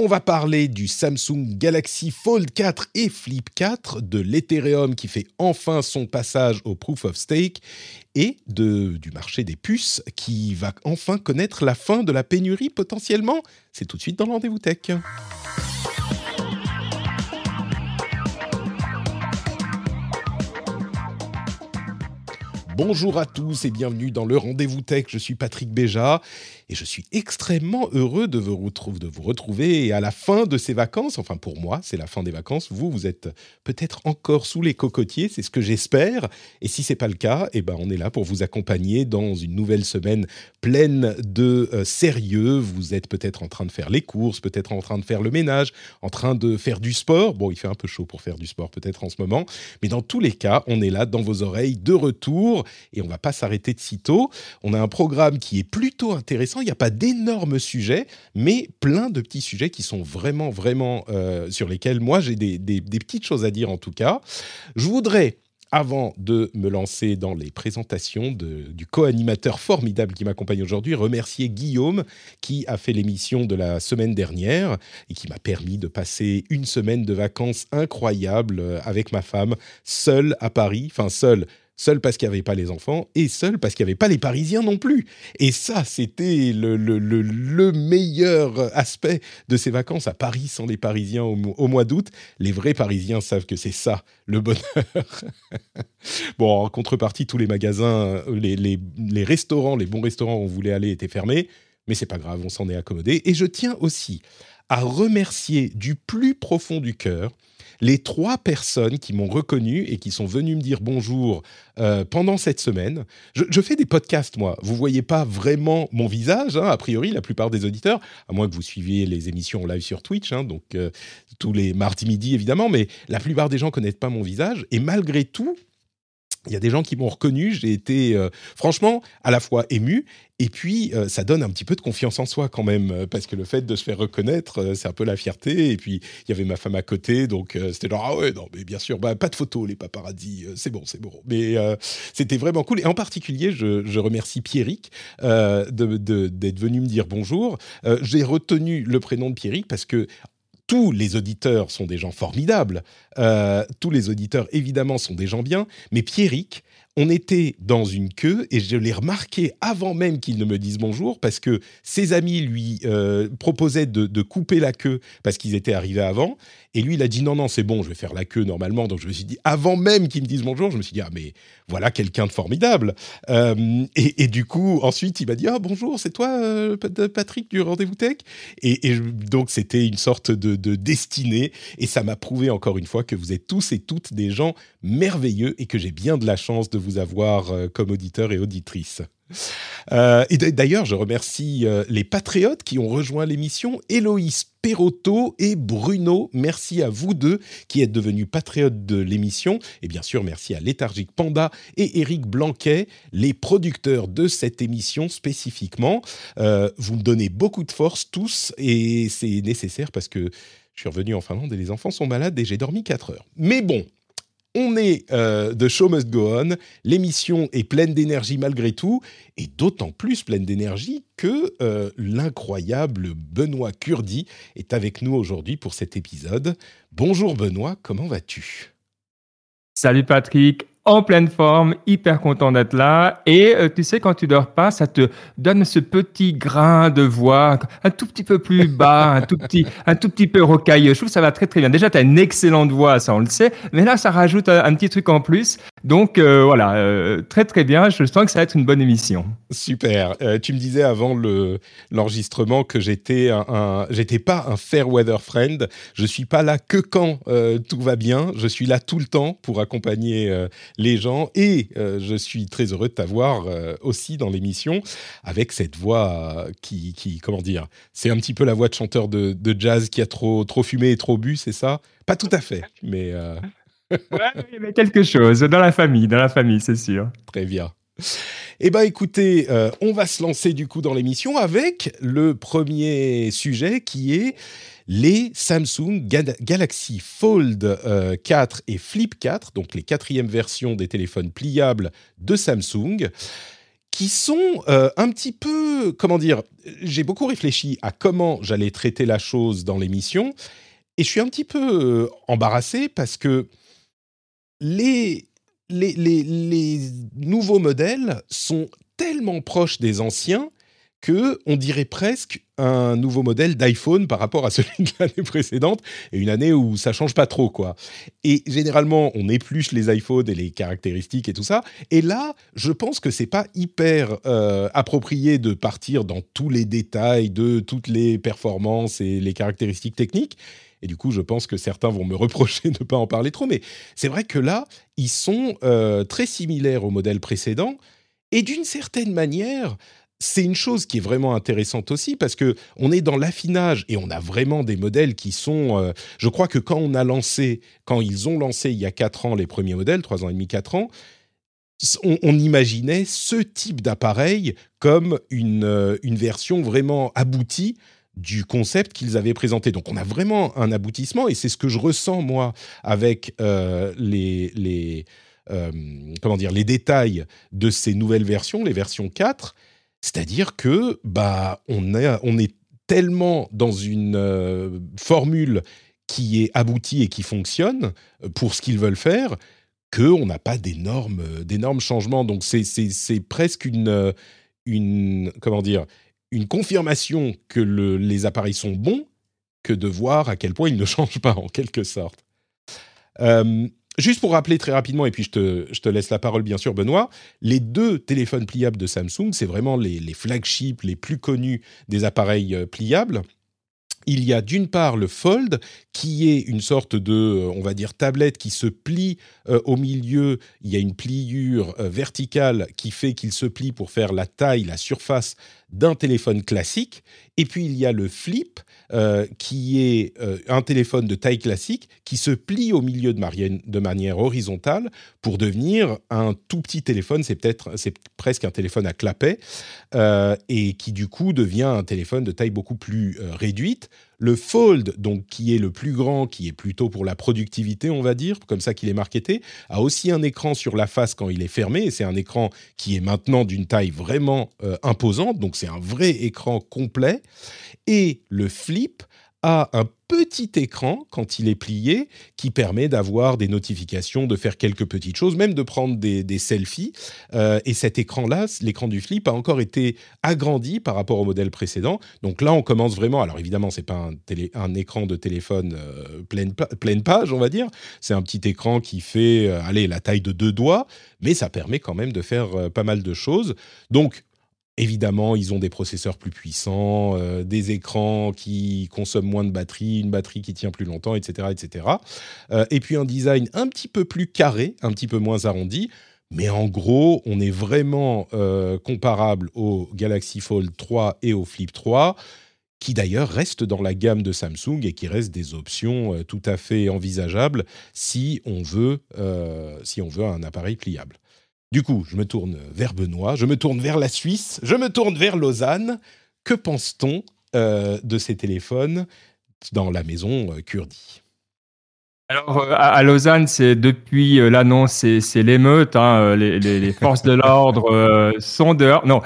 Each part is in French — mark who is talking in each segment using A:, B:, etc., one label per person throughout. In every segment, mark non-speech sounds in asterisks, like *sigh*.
A: On va parler du Samsung Galaxy Fold 4 et Flip 4, de l'Ethereum qui fait enfin son passage au Proof of Stake et du marché des puces qui va enfin connaître la fin de la pénurie potentiellement. C'est tout de suite dans le rendez-vous tech. Bonjour à tous et bienvenue dans le Rendez-vous Tech. Je suis Patrick Béja et je suis extrêmement heureux de vous, retrouver, à la fin de ces vacances. Enfin, pour moi, c'est la fin des vacances. Vous, vous êtes peut-être encore sous les cocotiers, c'est ce que j'espère. Et si c'est pas le cas, eh ben, on est là pour vous accompagner dans une nouvelle semaine pleine de euh, sérieux. Vous êtes peut-être en train de faire les courses, peut-être en train de faire le ménage, en train de faire du sport. Bon, il fait un peu chaud pour faire du sport peut-être en ce moment, mais dans tous les cas, on est là dans vos oreilles de retour et on va pas s'arrêter de sitôt. On a un programme qui est plutôt intéressant. Il n'y a pas d'énormes sujets, mais plein de petits sujets qui sont vraiment, vraiment euh, sur lesquels moi j'ai des, petites choses à dire en tout cas. Je voudrais avant de me lancer dans les présentations de, du co-animateur formidable qui m'accompagne aujourd'hui, remercier Guillaume qui a fait l'émission de la semaine dernière et qui m'a permis de passer une semaine de vacances incroyable euh, avec ma femme, seule à Paris, enfin seule seul parce qu'il n'y avait pas les enfants et seul parce qu'il n'y avait pas les Parisiens non plus. Et ça, c'était le, le, le, meilleur aspect de ces vacances à Paris sans les Parisiens au, mois d'août. Les vrais Parisiens savent que c'est ça, le bonheur. *laughs* bon, en contrepartie, tous les magasins, les, les, les restaurants, les bons restaurants où on voulait aller étaient fermés, mais c'est pas grave, on s'en est accommodé. Et je tiens aussi à remercier du plus profond du cœur les trois personnes qui m'ont reconnu et qui sont venues me dire bonjour euh, pendant cette semaine. Je, fais des podcasts, moi. Vous voyez pas vraiment mon visage, hein, a priori, la plupart des auditeurs, à moins que vous suiviez les émissions en live sur Twitch, hein, donc euh, tous les mardis midi, évidemment, mais la plupart des gens connaissent pas mon visage. Et malgré tout, il y a des gens qui m'ont reconnu, j'ai été euh, franchement à la fois ému et puis euh, ça donne un petit peu de confiance en soi quand même euh, parce que le fait de se faire reconnaître c'est un peu la fierté. Et puis il y avait ma femme à côté donc c'était genre ah ouais non mais bien sûr bah, pas de photos les paparazzis c'est bon c'est bon. Mais c'était vraiment cool. Et en particulier je, remercie Pierrick d'être de, venu me dire bonjour. J'ai retenu le prénom de Pierrick parce que tous les auditeurs sont des gens formidables, euh, tous les auditeurs évidemment sont des gens bien, mais Pierrick, on était dans une queue et je l'ai remarqué avant même qu'il ne me dise bonjour parce que ses amis lui euh, proposaient de, couper la queue parce qu'ils étaient arrivés avant. Et lui il a dit non non c'est bon je vais faire la queue normalement. Donc je me suis dit avant même qu'il me dise bonjour je me suis dit ah mais voilà quelqu'un de formidable. Euh, et, du coup ensuite il m'a dit ah bonjour c'est toi euh, Patrick du rendez-vous tech? Et, donc c'était une sorte de, de destinée. Et ça m'a prouvé encore une fois que vous êtes tous et toutes des gens merveilleux et que j'ai bien de la chance de vous avoir euh, comme auditeur et auditrice. Euh, et d'ailleurs, je remercie euh, les patriotes qui ont rejoint l'émission, Héloïse Perotto et Bruno. Merci à vous deux qui êtes devenus patriotes de l'émission. Et bien sûr, merci à Léthargique Panda et Eric Blanquet, les producteurs de cette émission spécifiquement. vous me donnez beaucoup de force tous et c'est nécessaire parce que je suis revenu en Finlande et les enfants sont malades et j'ai dormi 4 heures. Mais bon, on est euh, de Show Must Go On. L'émission est pleine d'énergie malgré tout, et d'autant plus pleine d'énergie que euh, l'incroyable Benoît Curdi est avec nous aujourd'hui pour cet épisode. Bonjour Benoît, comment vas-tu?
B: Salut Patrick, en pleine forme, hyper content d'être là. Et euh, tu sais, quand tu dors pas, ça te donne ce petit grain de voix, un tout petit peu plus bas, *laughs* un tout petit, un tout petit peu rocailleux. Je trouve que ça va très très bien. Déjà, tu as une excellente voix, ça on le sait. Mais là, ça rajoute un, petit truc en plus. Donc euh, voilà, euh, très très bien. Je sens que ça va être une bonne émission.
A: Super. Euh, tu me disais avant le l'enregistrement que j'étais un, j'étais pas un fair weather friend. Je suis pas là que quand tout va bien. Je suis là tout le temps pour accompagner les gens et je suis très heureux de t'avoir aussi dans l'émission avec cette voix qui, qui comment dire, c'est un petit peu la voix de chanteur de, de jazz qui a trop trop fumé et trop bu, c'est ça? Pas tout à fait, mais
B: ouais, il quelque chose dans la famille, dans la famille, c'est sûr.
A: Très bien. Eh bien, écoutez, euh, on va se lancer du coup dans l'émission avec le premier sujet qui est les Samsung Galaxy Fold 4 euh, et Flip 4, donc les quatrièmes versions des téléphones pliables de Samsung, qui sont euh, un petit peu, comment dire, j'ai beaucoup réfléchi à comment j'allais traiter la chose dans l'émission, et je suis un petit peu embarrassé parce que les, nouveaux modèles sont tellement proches des anciens que on dirait presque un nouveau modèle d'iPhone par rapport à celui *laughs* de l'année précédente et une année où ça change pas trop quoi. Et généralement, on épluche les iPhones et les caractéristiques et tout ça. Et là, je pense que c'est pas hyper euh, approprié de partir dans tous les détails de toutes les performances et les caractéristiques techniques. Et du coup, je pense que certains vont me reprocher *laughs* de ne pas en parler trop. Mais c'est vrai que là, ils sont euh, très similaires au modèle précédent. Et d'une certaine manière, c'est une chose qui est vraiment intéressante aussi parce que on est dans l'affinage et on a vraiment des modèles qui sont. Euh, je crois que quand on a lancé, quand ils ont lancé il y a quatre ans les premiers modèles, trois ans et demi, quatre ans, on, imaginait ce type d'appareil comme une, euh, une version vraiment aboutie du concept qu'ils avaient présenté. Donc on a vraiment un aboutissement et c'est ce que je ressens moi avec euh, les, les euh, comment dire les détails de ces nouvelles versions, les versions 4, c'est-à-dire que bah on est on est tellement dans une euh, formule qui est aboutie et qui fonctionne pour ce qu'ils veulent faire qu'on n'a pas d'énormes d'énormes changements. Donc c'est presque une une comment dire une confirmation que les appareils sont bons que de voir à quel point ils ne *laughs* changent pas en quelque sorte. Euh, juste pour rappeler très rapidement, et puis je te, laisse la parole bien sûr Benoît, les deux téléphones pliables de Samsung, c'est vraiment les, flagships les plus connus des appareils euh, pliables il y a d'une part le Fold, qui est une sorte de, euh, on va dire, tablette qui se plie au milieu. Il y a une pliure verticale qui fait qu'il se plie pour faire la taille, la surface d'un téléphone classique. Et puis il y a le Flip, qui est un téléphone de taille classique qui se plie au milieu de, de manière horizontale pour devenir un tout petit téléphone. C'est peut-être, c'est presque un téléphone à clapet et qui du coup devient un téléphone de taille beaucoup plus réduite le Fold, donc qui est le plus grand, qui est plutôt pour la productivité, on va dire, comme ça qu'il est marketé, a aussi un écran sur la face quand il est fermé, et c'est un écran qui est maintenant d'une taille vraiment euh, imposante, donc c'est un vrai écran complet. Et le Flip un petit écran quand il est plié qui permet d'avoir des notifications, de faire quelques petites choses, même de prendre des, selfies. Euh, et cet écran-là, l'écran du flip, a encore été agrandi par rapport au modèle précédent. Donc là, on commence vraiment. Alors évidemment, c'est pas un, écran de téléphone euh, pleine, pleine, page, on va dire. C'est un petit écran qui fait, euh, allez, la taille de deux doigts, mais ça permet quand même de faire pas mal de choses. Donc Évidemment, ils ont des processeurs plus puissants, euh, des écrans qui consomment moins de batterie, une batterie qui tient plus longtemps, etc. etc. Euh, et puis un design un petit peu plus carré, un petit peu moins arrondi. Mais en gros, on est vraiment euh, comparable au Galaxy Fold 3 et au Flip 3, qui d'ailleurs restent dans la gamme de Samsung et qui restent des options tout à fait envisageables si on veut, si on veut un appareil pliable. Du coup, je me tourne vers Benoît, je me tourne vers la Suisse, je me tourne vers Lausanne. Que pense-t-on euh, de ces téléphones dans la maison euh, Kurdi?
B: Alors, euh, à Lausanne, c'est depuis l'annonce, c'est l'émeute, hein, les, forces de l'ordre sont dehors. Non,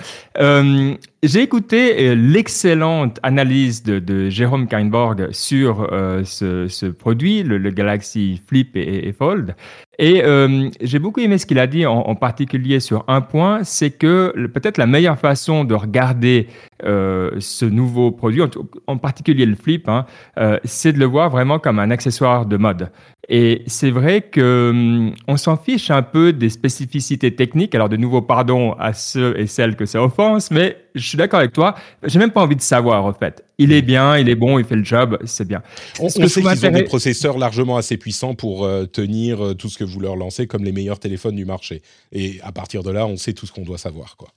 B: j'ai écouté l'excellente analyse de, Jérôme Kainborg sur ce, produit, le, Galaxy Flip et Fold. Et euh, j'ai beaucoup aimé ce qu'il a dit, en, particulier sur un point, c'est que peut-être la meilleure façon de regarder euh, ce nouveau produit, en, particulier le flip, hein, euh, c'est de le voir vraiment comme un accessoire de mode. Et c'est vrai que hum, on s'en fiche un peu des spécificités techniques. Alors de nouveau, pardon à ceux et celles que ça offense, mais je suis d'accord avec toi. J'ai même pas envie de savoir en fait. Il est bien, il est bon, il fait le job, c'est bien.
A: On, sait qu'ils ont des processeurs largement assez puissants pour euh, tenir euh, tout ce que vous leur lancez comme les meilleurs téléphones du marché. Et à partir de là, on sait tout ce qu'on doit savoir, quoi.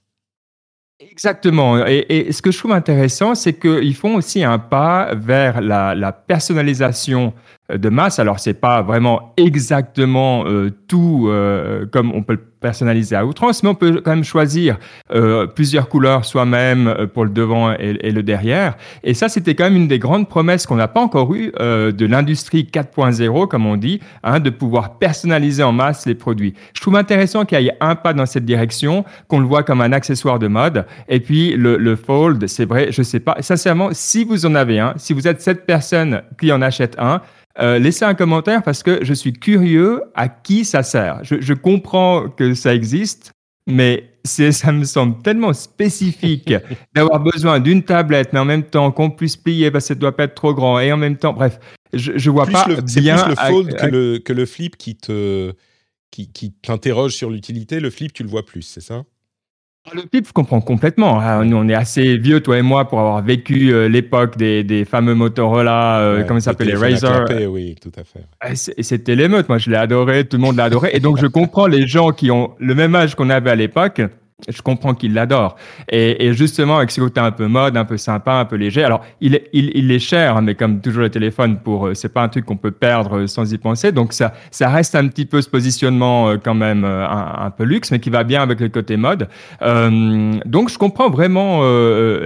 B: Exactement. Et, ce que je trouve intéressant, c'est qu'ils font aussi un pas vers la, la personnalisation de masse. Alors, c'est pas vraiment exactement euh, tout euh, comme on peut le personnaliser à outrance, mais on peut quand même choisir euh, plusieurs couleurs soi-même pour le devant et, le derrière. Et ça, c'était quand même une des grandes promesses qu'on n'a pas encore eues de l'industrie 4.0, comme on dit, hein, de pouvoir personnaliser en masse les produits. Je trouve intéressant qu'il y ait un pas dans cette direction, qu'on le voit comme un accessoire de mode. Et puis, le, le Fold, c'est vrai, je sais pas, sincèrement, si vous en avez un, si vous êtes cette personne qui en achète un, euh, laissez un commentaire parce que je suis curieux à qui ça sert. Je, comprends que ça existe, mais ça me semble tellement spécifique *laughs* d'avoir besoin d'une tablette, mais en même temps qu'on puisse plier parce que ça ne doit pas être trop grand, et en même temps, bref, je, ne vois pas
A: le,
B: bien.
A: C'est plus le fold que, le, que le flip qui te qui, qui t'interroge sur l'utilité. Le flip, tu le vois plus, c'est ça?
B: Le PIP, je comprends complètement. Ah, nous, on est assez vieux, toi et moi, pour avoir vécu euh, l'époque des, des, fameux Motorola, euh, comment ça s'appelle, les Razer.
A: oui, tout à fait.
B: Ah, c'était l'émeute. Moi, je l'ai adoré. Tout le monde l'a adoré. Et donc, je comprends les gens qui ont le même âge qu'on avait à l'époque je comprends qu'il l'adore. Et, justement, avec ce côté un peu mode, un peu sympa, un peu léger. Alors, il il, il est cher, hein, mais comme toujours le téléphone, pour, euh, c'est pas un truc qu'on peut perdre euh, sans y penser. Donc, ça, ça reste un petit peu ce positionnement euh, quand même un, peu luxe, mais qui va bien avec le côté mode. Donc, je comprends vraiment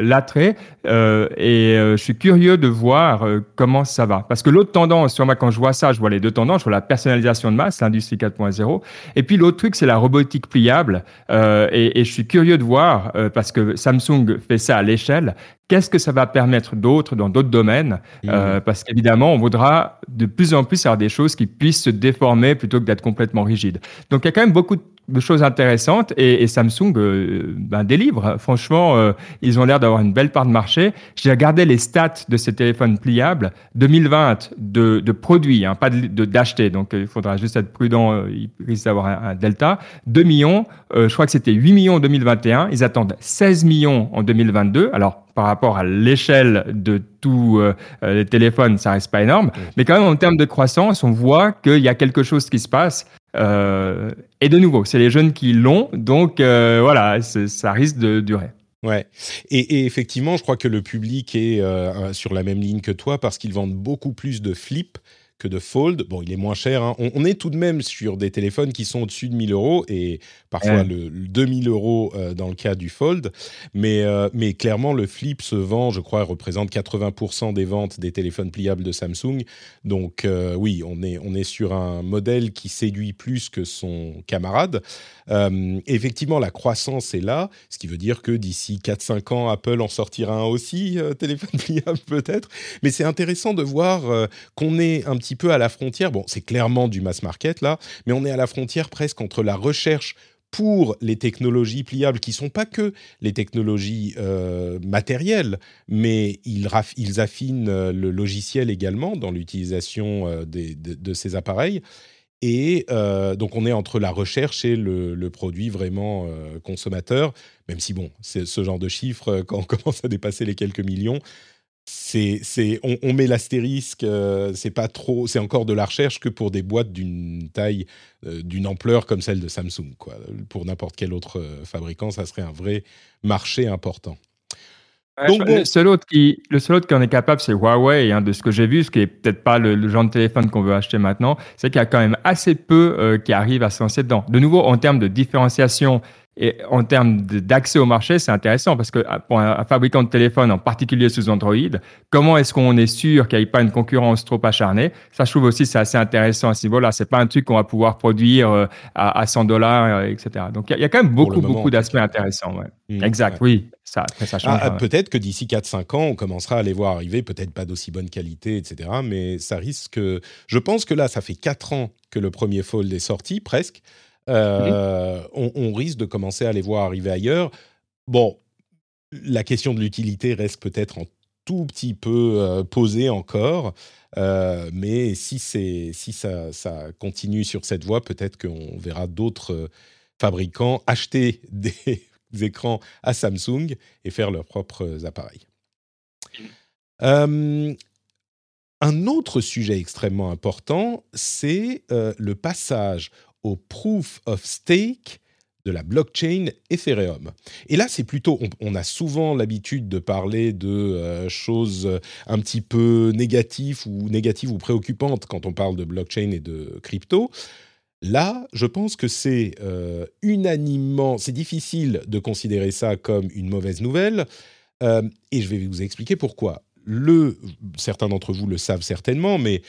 B: l'attrait et je suis curieux de voir comment ça va. Parce que l'autre tendance, sur moi, quand je vois ça, je vois les deux tendances. Je vois la personnalisation de masse, l'industrie 4.0. Et puis, l'autre truc, c'est la robotique pliable. et je suis curieux de voir, euh, parce que Samsung fait ça à l'échelle, qu'est-ce que ça va permettre d'autres dans d'autres domaines euh, mmh. Parce qu'évidemment, on voudra de plus en plus avoir des choses qui puissent se déformer plutôt que d'être complètement rigides. Donc il y a quand même beaucoup de de choses intéressantes et, Samsung euh, ben, délivre. Franchement, euh, ils ont l'air d'avoir une belle part de marché. J'ai regardé les stats de ces téléphones pliables 2020 de, de produits, hein, pas d'acheter. Donc, il faudra juste être prudent. Euh, il risque d'avoir un, delta. 2 millions. je crois que c'était 8 millions en 2021. Ils attendent 16 millions en 2022. Alors, par rapport à l'échelle de tous les téléphones, ça reste pas énorme. Mais quand même, en termes de croissance, on voit qu'il y a quelque chose qui se passe. Euh, et de nouveau, c'est les jeunes qui l'ont, donc euh, voilà, ça risque de durer.
A: Ouais. Et, effectivement, je crois que le public est euh, sur la même ligne que toi parce qu'ils vendent beaucoup plus de flip que de Fold. Bon, il est moins cher. Hein. On, est tout de même sur des téléphones qui sont au-dessus de 1000 euros et parfois le, 2000 euros euh, dans le cas du Fold. Mais, euh, mais clairement, le Flip se vend, je crois, représente 80% des ventes des téléphones pliables de Samsung. Donc euh, oui, on est, on est sur un modèle qui séduit plus que son camarade. Effectivement, la croissance est là, ce qui veut dire que d'ici 4-5 ans, Apple en sortira un aussi, téléphone *laughs* pliable peut-être. Mais c'est intéressant de voir qu'on est un petit peu à la frontière. Bon, c'est clairement du mass market là, mais on est à la frontière presque entre la recherche pour les technologies pliables qui sont pas que les technologies euh, matérielles, mais ils, affinent euh, le logiciel également dans l'utilisation euh, de, ces appareils. Et donc on est entre la recherche et le, produit vraiment consommateur, même si bon, c'est ce genre de chiffres, quand on *laughs* commence à dépasser les quelques millions, c'est, on, met l'astérisque, euh, c'est pas trop, c'est encore de la recherche que pour des boîtes d'une taille, euh, d'une ampleur comme celle de Samsung. Pour n'importe quel autre euh, fabricant, ça serait un vrai marché important.
B: Donc, le, seul autre qui, le seul autre qui en est capable, c'est Huawei. Hein, de ce que j'ai vu, ce qui est peut-être pas le, genre de téléphone qu'on veut acheter maintenant, c'est qu'il y a quand même assez peu qui arrivent à se lancer dedans. De nouveau, en termes de différenciation et en termes d'accès au marché, c'est intéressant parce que pour un, fabricant de téléphone, en particulier sous Android, comment est-ce qu'on est sûr qu'il n'y ait pas une concurrence trop acharnée? Ça, je trouve aussi c'est assez intéressant à ce niveau-là. C'est pas un truc qu'on va pouvoir produire euh, à, 100 dollars, euh, etc. Donc il y, a quand même beaucoup, beaucoup d'aspects intéressants. Mmh, exact, oui. Ça, ça.
A: Ah, peut-être que d'ici 4-5 ans, on commencera à les voir arriver, peut-être pas d'aussi bonne qualité, etc. Mais ça risque. Je pense que là, ça fait 4 ans que le premier Fold est sorti, presque. Euh, on, risque de commencer à les voir arriver ailleurs. Bon, la question de l'utilité reste peut-être en tout petit peu posé encore. mais si, si ça, continue sur cette voie, peut-être qu'on verra d'autres fabricants acheter *laughs* des écrans à Samsung et faire leurs propres appareils. Euh, un autre sujet extrêmement important, c'est euh, le passage au proof of stake de la blockchain Ethereum. Et là, c'est plutôt, on, a souvent l'habitude de parler de euh, choses un petit peu négatives ou négatives ou préoccupantes quand on parle de blockchain et de crypto. Là, je pense que c'est unanimement, c'est difficile de considérer ça comme une mauvaise nouvelle, et je vais vous expliquer pourquoi le, certains d'entre vous le savent certainement, mais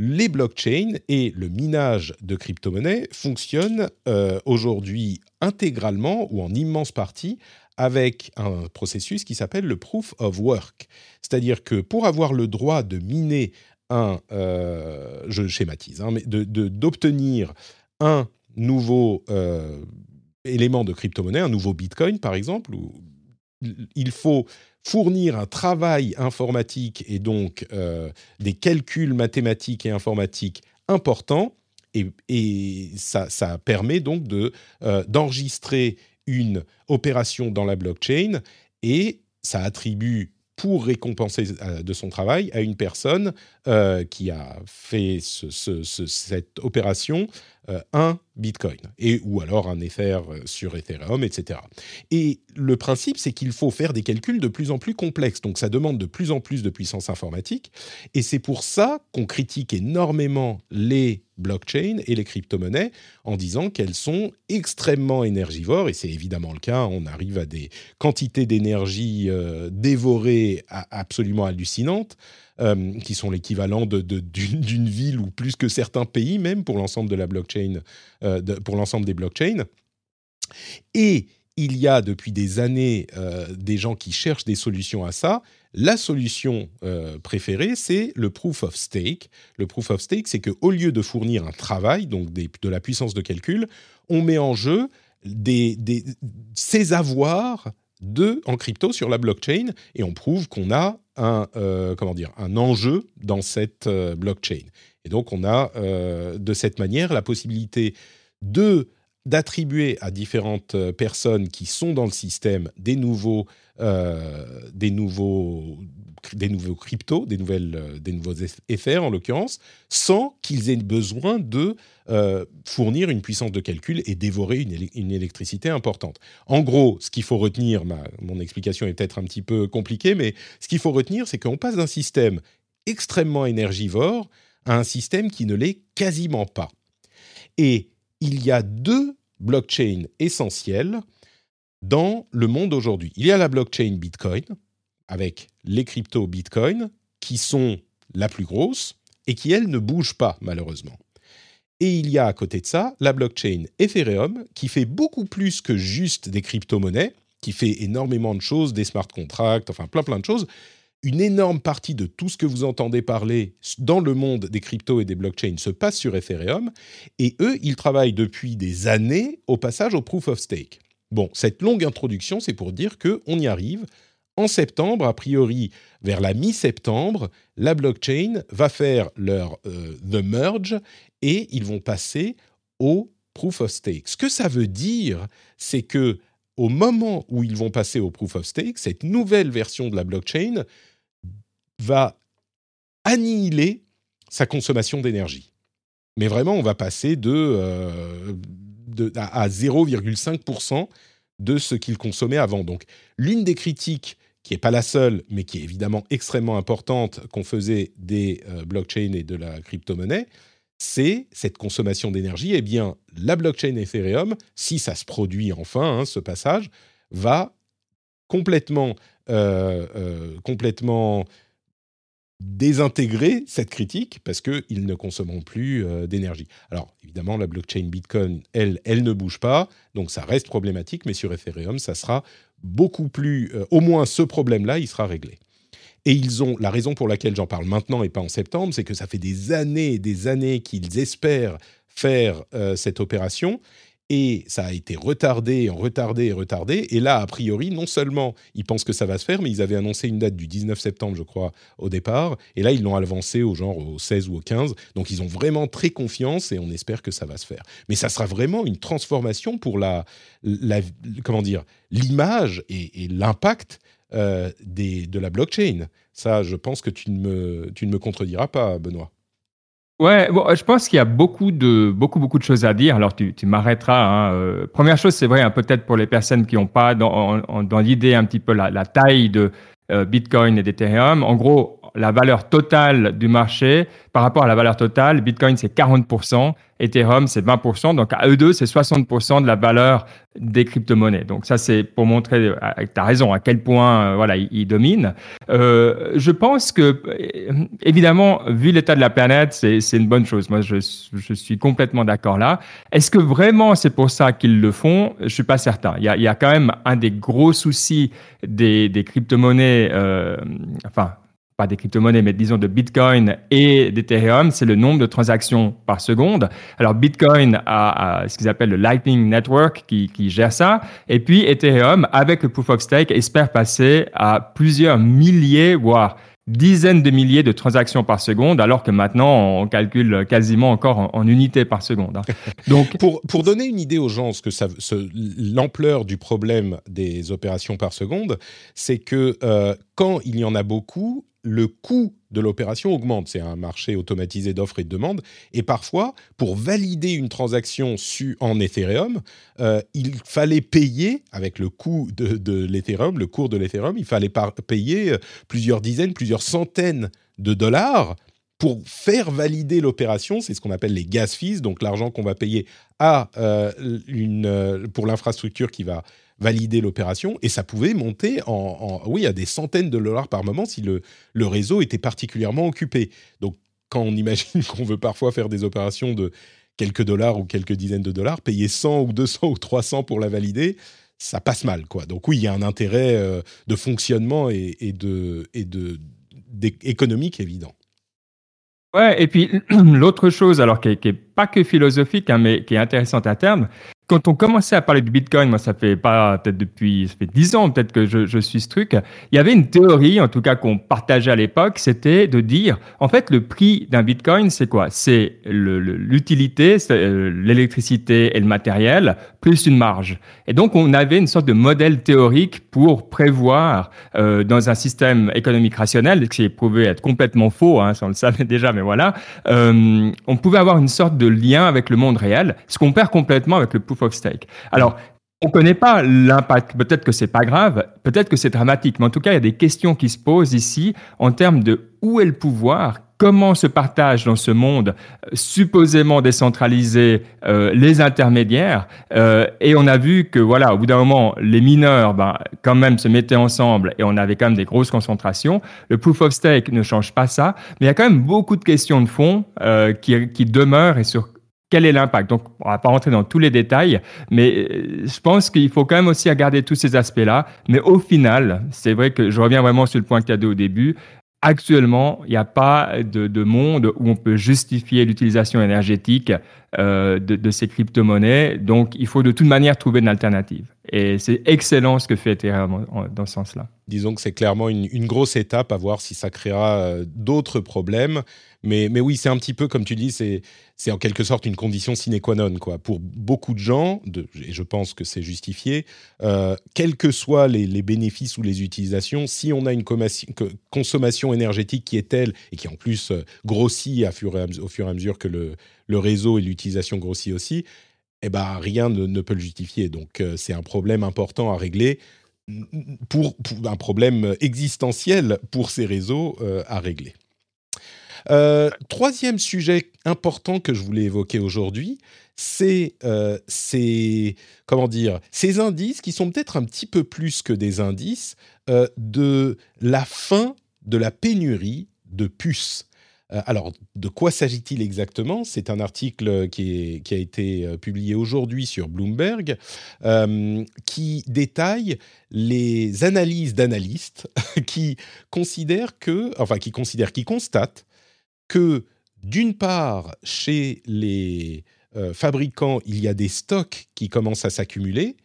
A: les blockchains et le minage de crypto-monnaies fonctionnent euh, aujourd'hui intégralement ou en immense partie avec un processus qui s'appelle le proof of work. C'est-à-dire que pour avoir le droit de miner un, euh, je schématise, hein, mais d'obtenir un nouveau euh, élément de crypto-monnaie, un nouveau bitcoin par exemple, il faut fournir un travail informatique et donc euh, des calculs mathématiques et informatiques importants. Et, ça, permet donc de, euh, d'enregistrer une opération dans la blockchain et ça attribue pour récompenser euh, de son travail à une personne qui a fait cette opération un Bitcoin et ou alors un Ether euh, sur Ethereum, etc. Et le principe, c'est qu'il faut faire des calculs de plus en plus complexes. Donc, ça demande de plus en plus de puissance informatique. Et c'est pour ça qu'on critique énormément les blockchains et les crypto-monnaies en disant qu'elles sont extrêmement énergivores. Et c'est évidemment le cas. On arrive à des quantités d'énergie euh, dévorées absolument hallucinantes. Euh, qui sont l'équivalent d'une ville ou plus que certains pays même pour l'ensemble de la blockchain, euh, pour l'ensemble des blockchains. Et il y a depuis des années euh, des gens qui cherchent des solutions à ça. La solution préférée, c'est le proof of stake. Le proof of stake, c'est qu'au lieu de fournir un travail, donc de la puissance de calcul, on met en jeu des, des, ces avoirs de, en crypto sur la blockchain et on prouve qu'on a un, euh, comment dire, un enjeu dans cette euh, blockchain. Et donc, on a euh, de cette manière la possibilité de d'attribuer à différentes personnes qui sont dans le système des nouveaux, des nouveaux des nouveaux cryptos, des, nouvelles, des nouveaux effets en l'occurrence, sans qu'ils aient besoin de euh, fournir une puissance de calcul et dévorer une, électricité importante. En gros, ce qu'il faut retenir, mon explication est peut-être un petit peu compliquée, mais ce qu'il faut retenir, c'est qu'on passe d'un système extrêmement énergivore à un système qui ne l'est quasiment pas. Et il y a deux blockchains essentielles dans le monde aujourd'hui. Il y a la blockchain Bitcoin, avec les cryptos Bitcoin, qui sont la plus grosse et qui, elle, ne bouge pas, malheureusement. Et il y a à côté de ça la blockchain Ethereum, qui fait beaucoup plus que juste des crypto-monnaies, qui fait énormément de choses, des smart contracts, enfin plein plein de choses. Une énorme partie de tout ce que vous entendez parler dans le monde des cryptos et des blockchains se passe sur Ethereum. Et eux, ils travaillent depuis des années au passage au proof of stake. Bon, cette longue introduction, c'est pour dire qu'on y arrive en septembre, a priori vers la mi-septembre, la blockchain va faire leur euh, the merge et ils vont passer au proof of stake. Ce que ça veut dire, c'est que au moment où ils vont passer au proof of stake, cette nouvelle version de la blockchain va annihiler sa consommation d'énergie. Mais vraiment, on va passer de, euh, à 0,5% de ce qu'il consommait avant. Donc, l'une des critiques qui n'est pas la seule, mais qui est évidemment extrêmement importante qu'on faisait des euh, blockchains et de la crypto-monnaie, c'est cette consommation d'énergie. Eh bien, la blockchain Ethereum, si ça se produit enfin, hein, ce passage, va complètement, euh, euh, complètement désintégrer cette critique parce qu'ils ne consommeront plus d'énergie. Alors, évidemment, la blockchain Bitcoin, elle, elle ne bouge pas, donc ça reste problématique, mais sur Ethereum, ça sera beaucoup plus, euh, au moins ce problème-là, il sera réglé. Et ils ont, la raison pour laquelle j'en parle maintenant et pas en septembre, c'est que ça fait des années et des années qu'ils espèrent faire euh, cette opération Et ça a été retardé, retardé et retardé. Et là, a priori, non seulement ils pensent que ça va se faire, mais ils avaient annoncé une date du 19 septembre, je crois, au départ. Et là, ils l'ont avancé au genre au 16 ou au 15. Donc, ils ont vraiment très confiance et on espère que ça va se faire. Mais ça sera vraiment une transformation pour la, comment dire, l'image et, l'impact euh, de la blockchain. Ça, je pense que tu ne me, tu ne me contrediras pas, Benoît.
B: Ouais, bon, je pense qu'il y a beaucoup de, beaucoup, beaucoup de choses à dire. Alors, tu, tu m'arrêteras. Hein. Euh, première chose, c'est vrai, hein, peut-être pour les personnes qui n'ont pas dans, dans l'idée un petit peu la, la taille de euh, Bitcoin et d'Ethereum. En gros, la valeur totale du marché par rapport à la valeur totale, Bitcoin c'est 40%, Ethereum c'est 20%, donc à eux deux c'est 60% de la valeur des crypto-monnaies. Donc ça c'est pour montrer, euh, tu as raison, à quel point euh, voilà ils, dominent. Euh, je pense que évidemment, vu l'état de la planète, c'est une bonne chose. Moi je, je suis complètement d'accord là. Est-ce que vraiment c'est pour ça qu'ils le font? Je suis pas certain. Il y, a, il y a, quand même un des gros soucis des, des crypto-monnaies, enfin pas des crypto-monnaies, mais disons de Bitcoin et d'Ethereum, c'est le nombre de transactions par seconde. Alors Bitcoin a, ce qu'ils appellent le Lightning Network qui, qui, gère ça, et puis Ethereum, avec le Proof of Stake, espère passer à plusieurs milliers, voire dizaines de milliers de transactions par seconde, alors que maintenant on calcule quasiment encore en, unités par seconde. Hein. *laughs*
A: Donc, pour, pour donner une idée aux gens, ce que ça, l'ampleur du problème des opérations par seconde, c'est que euh, quand il y en a beaucoup, le coût de l'opération augmente. C'est un marché automatisé d'offres et de demandes. Et parfois, pour valider une transaction su en Ethereum, euh, il fallait payer, avec le coût de, l'Ethereum, le cours de l'Ethereum, il fallait payer euh, plusieurs dizaines, plusieurs centaines de dollars pour faire valider l'opération. C'est ce qu'on appelle les gas fees, donc l'argent qu'on va payer à, euh, une, pour l'infrastructure qui va valider l'opération et ça pouvait monter en, oui à des centaines de dollars par moment si le, réseau était particulièrement occupé. Donc quand on imagine *laughs* qu'on veut parfois faire des opérations de quelques dollars ou quelques dizaines de dollars, payer 100 ou 200 ou 300 pour la valider, ça passe mal quoi. Donc oui, il y a un intérêt euh, de fonctionnement et, de et de, évident.
B: Ouais, et puis *clears throat* l'autre chose, alors qui n'est pas que philosophique, hein, mais qui est intéressante à terme, quand on commençait à parler du Bitcoin, moi ça fait pas peut-être depuis ça fait dix ans peut-être que je, suis ce truc. Il y avait une théorie, en tout cas qu'on partageait à l'époque, c'était de dire en fait le prix d'un Bitcoin c'est quoi? C'est l'utilité, euh, l'électricité et le matériel plus une marge. Et donc on avait une sorte de modèle théorique pour prévoir euh, dans un système économique rationnel, qui est prouvé être complètement faux, hein, on le savait déjà, mais voilà, euh, on pouvait avoir une sorte de lien avec le monde réel, ce qu'on perd complètement avec le of stake. Alors, on ne connaît pas l'impact. Peut-être que c'est pas grave, peut-être que c'est dramatique, mais en tout cas, il y a des questions qui se posent ici en termes de où est le pouvoir, comment se partagent dans ce monde euh, supposément décentralisé euh, les intermédiaires. Euh, et on a vu que, voilà, au bout d'un moment, les mineurs, ben, quand même, se mettaient ensemble et on avait quand même des grosses concentrations. Le proof of stake ne change pas ça, mais il y a quand même beaucoup de questions de fond qui, qui demeurent et sur quel est l'impact? Donc, on va pas rentrer dans tous les détails, mais euh, je pense qu'il faut quand même aussi regarder tous ces aspects-là. Mais au final, c'est vrai que je reviens vraiment sur le point que tu as dit au début. Actuellement, il n'y a pas de, monde où on peut justifier l'utilisation énergétique euh, de, ces crypto-monnaies. Donc, il faut de toute manière trouver une alternative. Et c'est excellent ce que fait Ethereum dans ce sens-là.
A: Disons que c'est clairement une, grosse étape à voir si ça créera euh, d'autres problèmes. Mais, mais oui, c'est un petit peu, comme tu dis, c'est, c'est en quelque sorte une condition sine qua non. Quoi. Pour beaucoup de gens, et je pense que c'est justifié, euh, quels que soient les, bénéfices ou les utilisations, si on a une consommation énergétique qui est telle et qui en plus euh, grossit à et au fur et à mesure que le, le réseau et l'utilisation grossit aussi, eh ben, rien ne, peut le justifier. Donc euh, c'est un problème important à régler. Pour, un problème existentiel pour ces réseaux à régler. Euh, troisième sujet important que je voulais évoquer aujourd'hui, c'est euh, ces, ces indices qui sont peut-être un petit peu plus que des indices euh, de la fin de la pénurie de puces. Alors, de quoi s'agit-il exactement? C'est un article qui, qui, a été publié aujourd'hui sur Bloomberg qui détaille les analyses d'analystes *laughs* qui considèrent que, enfin, qui considèrent, qui constatent que d'une part, chez les fabricant, il y a des stocks qui commencent à s'accumuler,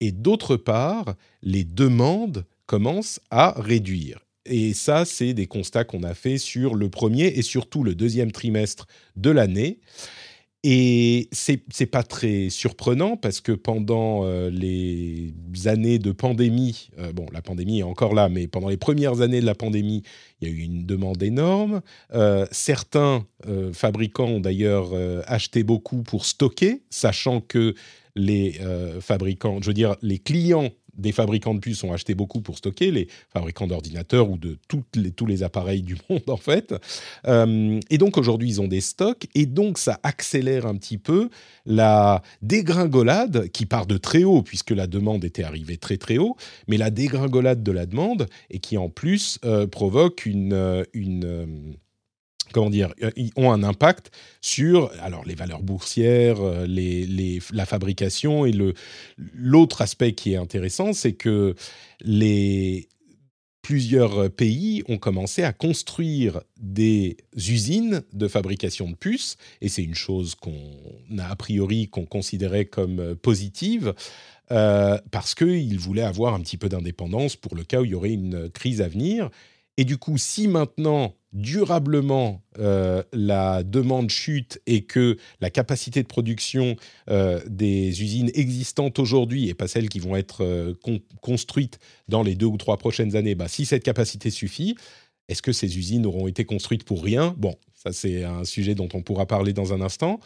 A: et d'autre part, les demandes commencent à réduire. Et ça, c'est des constats qu'on a fait sur le premier et surtout le deuxième trimestre de l'année. Et c'est n'est pas très surprenant parce que pendant euh, les années de pandémie, euh, bon, la pandémie est encore là, mais pendant les premières années de la pandémie, il y a eu une demande énorme. Euh, certains fabricants ont d'ailleurs acheté beaucoup pour stocker, sachant que les fabricants, je veux dire, les clients des fabricants de puces ont acheté beaucoup pour stocker, les fabricants d'ordinateurs ou de les, tous les appareils du *laughs* monde en fait. Euh, et donc aujourd'hui ils ont des stocks et donc ça accélère un petit peu la dégringolade qui part de très haut puisque la demande était arrivée très très haut, mais la dégringolade de la demande et qui en plus euh, provoque une, euh, une comment dire, euh, ont un impact sur alors les valeurs boursières, euh, la fabrication et le l'autre aspect qui est intéressant, c'est que les plusieurs pays ont commencé à construire des usines de fabrication de puces, et c'est une chose qu'on a a priori qu'on considérait comme positive, euh, parce qu'ils voulaient avoir un petit peu d'indépendance pour le cas où il y aurait une crise à venir. Et du coup, si maintenant durablement euh, la demande chute et que la capacité de production euh, des usines existantes aujourd'hui et pas celles qui vont être euh, construites dans les deux ou trois prochaines années, bah, si cette capacité suffit, est-ce que ces usines auront été construites pour rien? Bon, ça c'est un sujet dont on pourra parler dans un instant.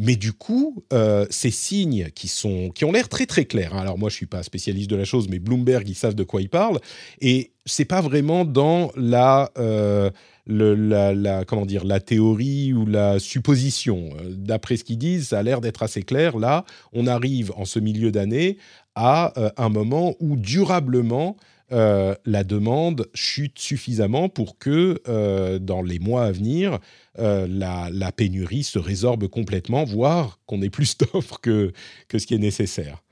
A: Mais du coup, euh, ces signes qui, sont, qui ont l'air très très clairs, hein. alors moi je suis pas spécialiste de la chose, mais Bloomberg, ils savent de quoi ils parlent, et c'est pas vraiment dans la, euh, la, comment dire, la théorie ou la supposition. Euh, d'après ce qu'ils disent, ça a l'air d'être assez clair. Là, on arrive en ce milieu d'année à un moment où durablement euh, la demande chute suffisamment pour que euh, dans les mois à venir, euh, la, pénurie se résorbe complètement, voire qu'on ait plus *laughs* d'offres que, que ce qui est nécessaire.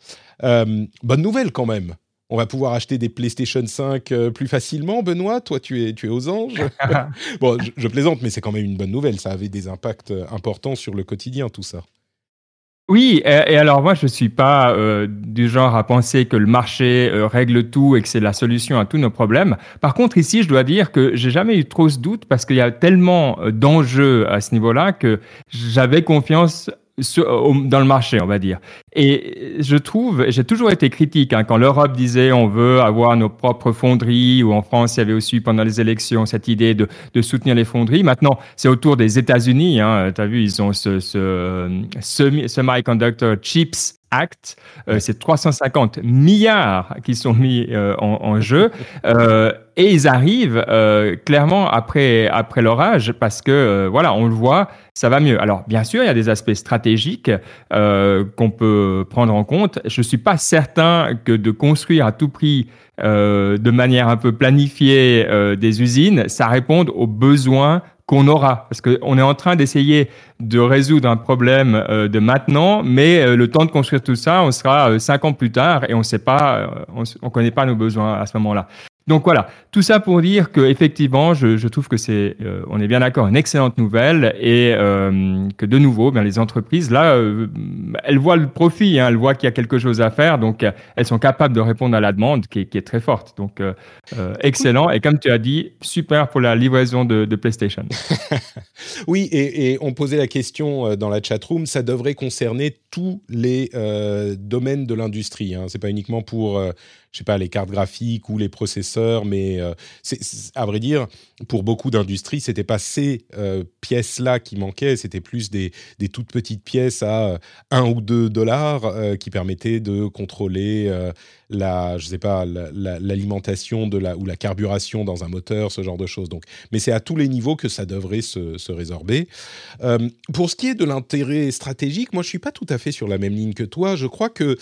A: bonne nouvelle quand même. On va pouvoir acheter des PlayStation 5 plus facilement. Benoît, toi, tu es, tu es aux anges. *laughs* bon, je plaisante, mais c'est quand même une bonne nouvelle. Ça avait des impacts importants sur le quotidien, tout ça.
B: Oui, et, alors moi je suis pas euh, du genre à penser que le marché euh, règle tout et que c'est la solution à tous nos problèmes. Par contre ici, je dois dire que j'ai jamais eu trop ce doute parce qu'il y a tellement euh, d'enjeux à ce niveau-là que j'avais confiance dans le marché, on va dire. Et je trouve, j'ai toujours été critique hein, quand l'Europe disait on veut avoir nos propres fonderies, ou en France il y avait aussi pendant les élections cette idée de, de soutenir les fonderies. Maintenant, c'est autour des États-Unis. Hein, tu as vu, ils ont ce, ce, ce Semiconductor Chips Act. Euh, c'est 350 milliards qui sont mis euh, en, en, jeu. *laughs* Euh, et ils arrivent clairement après, après l'orage parce que, voilà, on le voit, ça va mieux. Alors, bien sûr, il y a des aspects stratégiques qu'on peut prendre en compte. Je ne suis pas certain que de construire à tout prix de manière un peu planifiée des usines, ça réponde aux besoins qu'on aura. Parce qu'on est en train d'essayer de résoudre un problème euh, de maintenant, mais euh, le temps de construire tout ça, on sera euh, cinq ans plus tard et on sait pas, on ne connaît pas nos besoins à ce moment-là. Donc voilà, tout ça pour dire que effectivement, je, trouve que c'est, euh, on est bien d'accord, une excellente nouvelle et euh, que de nouveau, bien les entreprises là, euh, elles voient le profit, hein, elles voient qu'il y a quelque chose à faire, donc elles sont capables de répondre à la demande qui est, très forte. Donc excellent et comme tu as dit, super pour la livraison de, PlayStation. *laughs*
A: oui, et, et, on posait la question dans la chat room, ça devrait concerner tous les domaines de l'industrie. Hein. C'est pas uniquement pour je sais pas, les cartes graphiques ou les processeurs, mais euh, à vrai dire, pour beaucoup d'industries, c'était pas ces euh, pièces-là qui manquaient, c'était plus des, des, toutes petites pièces à 1 ou 2 dollars euh, qui permettaient de contrôler la, l'alimentation de la, ou la carburation dans un moteur, ce genre de choses. Donc, mais c'est à tous les niveaux que ça devrait se, se résorber. pour ce qui est de l'intérêt stratégique, moi, je suis pas tout à fait sur la même ligne que toi. Je crois que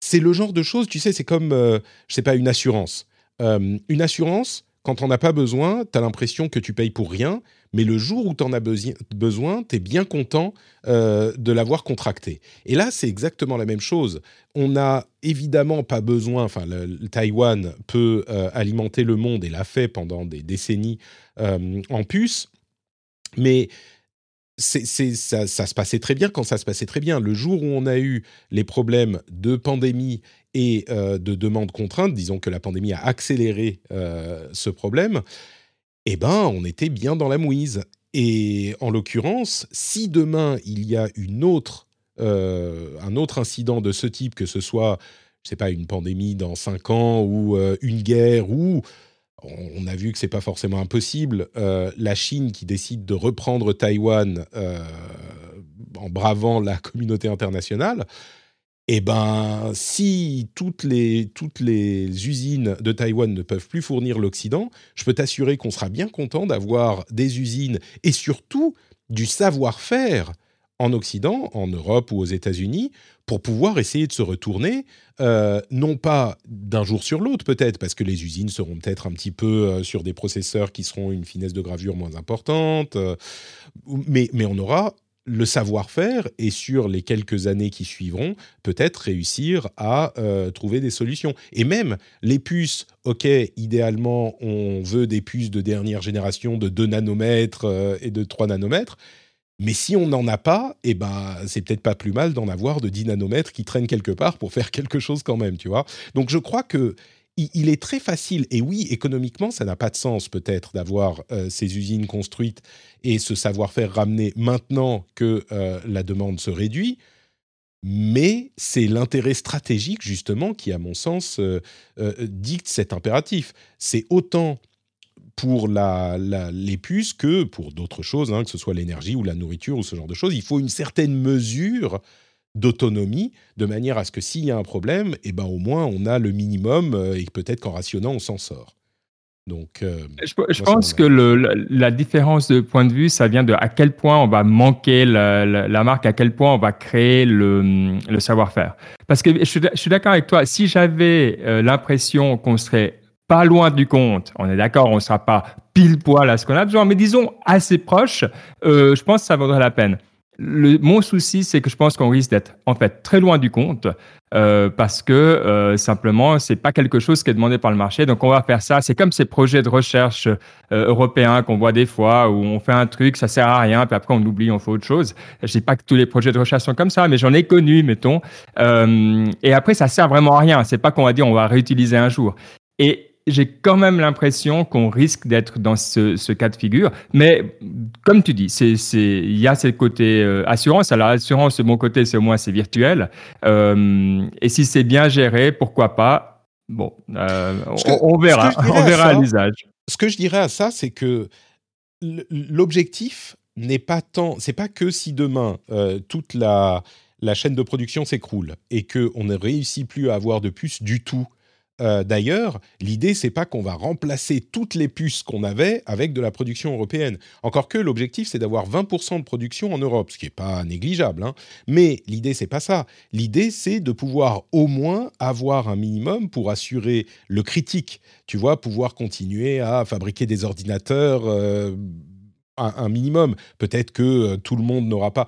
A: c'est le genre de choses, tu sais, c'est comme, euh, je sais pas, une assurance. Euh, une assurance, quand on n'a pas besoin, tu as l'impression que tu payes pour rien, mais le jour où tu en as besoin, tu es bien content euh, de l'avoir contracté. Et là, c'est exactement la même chose. On n'a évidemment pas besoin, enfin, Taïwan peut alimenter le monde et l'a fait pendant des décennies en puce, mais c'est, ça, ça, se passait très bien quand ça se passait très bien. Le jour où on a eu les problèmes de pandémie et euh, de demande contrainte, disons que la pandémie a accéléré euh, ce problème, eh ben, on était bien dans la mouise. Et en l'occurrence, si demain il y a une autre, euh, un autre incident de ce type, que ce soit, je sais pas, une pandémie dans cinq ans ou une guerre ou on a vu que c'est pas forcément impossible. Euh, la Chine qui décide de reprendre Taïwan euh, en bravant la communauté internationale. Eh ben, si toutes les, toutes les usines de Taïwan ne peuvent plus fournir l'Occident, je peux t'assurer qu'on sera bien content d'avoir des usines et surtout du savoir-faire en Occident, en Europe ou aux États-Unis, pour pouvoir essayer de se retourner, euh, non pas d'un jour sur l'autre peut-être, parce que les usines seront peut-être un petit peu euh, sur des processeurs qui seront une finesse de gravure moins importante, euh, mais, mais on aura le savoir-faire et sur les quelques années qui suivront, peut-être réussir à trouver des solutions. Et même les puces, ok, idéalement, on veut des puces de dernière génération de 2 nanomètres et de 3 nanomètres, mais si on n'en a pas, eh ben, c'est peut-être pas plus mal d'en avoir de 10 nanomètres qui traînent quelque part pour faire quelque chose quand même, tu vois. Donc je crois que il est très facile, et oui, économiquement, ça n'a pas de sens peut-être d'avoir euh, ces usines construites et ce savoir-faire ramené maintenant que euh, la demande se réduit. Mais c'est l'intérêt stratégique, justement, qui, à mon sens, euh, dicte cet impératif. C'est autant pour la, les puces que pour d'autres choses, hein, que ce soit l'énergie ou la nourriture ou ce genre de choses. Il faut une certaine mesure d'autonomie, de manière à ce que s'il y a un problème, eh ben, au moins on a le minimum euh, et peut-être qu'en rationnant, on s'en sort. Donc, euh,
B: je, pense que le, la, différence de point de vue, ça vient de à quel point on va manquer la, la, marque, à quel point on va créer le, le savoir-faire. Parce que je suis, je suis d'accord avec toi, si j'avais euh, l'impression qu'on serait pas loin du compte. On est d'accord, on ne sera pas pile poil à ce qu'on a besoin, mais disons assez proche, euh, je pense que ça vaudrait la peine. Mon souci, c'est que je pense qu'on risque d'être en fait très loin du compte euh, parce que euh, simplement, c'est pas quelque chose qui est demandé par le marché. Donc, on va faire ça. C'est comme ces projets de recherche euh, européens qu'on voit des fois où on fait un truc, ça sert à rien, puis après on oublie, on fait autre chose. Je dis pas que tous les projets de recherche sont comme ça, mais j'en ai connu, mettons. Et après, ça sert vraiment à rien. C'est pas qu'on va dire on va réutiliser un jour. Et j'ai quand même l'impression qu'on risque d'être dans ce, cas de figure. Mais comme tu dis, il y a ce côté euh, assurance. Alors, l'assurance, de mon côté, c'est au moins c'est virtuel. Euh, et si c'est bien géré, pourquoi pas? Bon, euh, on, verra. On verra l'usage.
A: Ce que je dirais à ça, c'est que l'objectif n'est pas tant. C'est pas que si demain toute la la chaîne de production s'écroule et qu'on ne réussit plus à avoir de puces du tout euh, d'ailleurs, l'idée, c'est pas qu'on va remplacer toutes les puces qu'on avait avec de la production européenne. Encore que l'objectif, c'est d'avoir 20% de production en Europe, ce qui n'est pas négligeable. Hein. Mais l'idée, c'est pas ça. L'idée, c'est de pouvoir au moins avoir un minimum pour assurer le critique. Tu vois, pouvoir continuer à fabriquer des ordinateurs. Euh, un, minimum. Peut-être que euh, tout le monde n'aura pas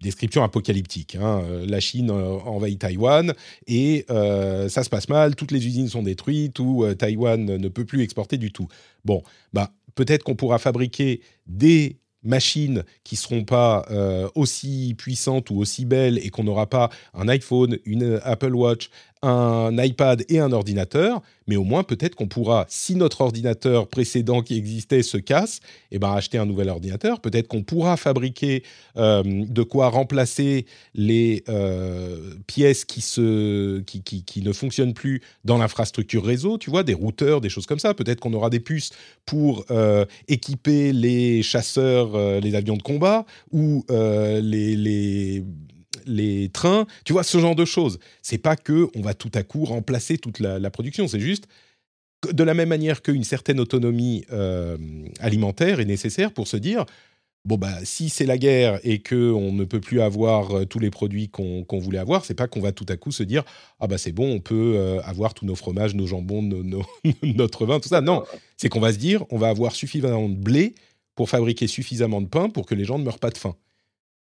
A: description apocalyptique. Hein. Euh, la Chine euh, envahit Taïwan et euh, ça se passe mal, toutes les usines sont détruites ou Taïwan ne peut plus exporter du tout. Bon, bah, peut-être qu'on pourra fabriquer des machines qui seront pas aussi puissantes ou aussi belles et qu'on n'aura pas un iPhone, une Apple Watch, un iPad et un ordinateur, mais au moins peut-être qu'on pourra, si notre ordinateur précédent qui existait se casse, eh ben acheter un nouvel ordinateur. Peut-être qu'on pourra fabriquer euh, de quoi remplacer les euh, pièces qui, se, qui, qui, qui, ne fonctionnent plus dans l'infrastructure réseau, tu vois, des routeurs, des choses comme ça. Peut-être qu'on aura des puces pour euh, équiper les chasseurs, les avions de combat ou les, les les trains, tu vois, ce genre de choses. C'est pas que on va tout à coup remplacer toute la, production, c'est juste de la même manière qu'une certaine autonomie euh, alimentaire est nécessaire pour se dire bon bah si c'est la guerre et que on ne peut plus avoir euh, tous les produits qu'on voulait avoir, c'est pas qu'on va tout à coup se dire ah bah c'est bon, on peut euh, avoir tous nos fromages, nos jambons, *laughs* notre vin, tout ça. Non, c'est qu'on va se dire on va avoir suffisamment de blé pour fabriquer suffisamment de pain pour que les gens ne meurent pas de faim.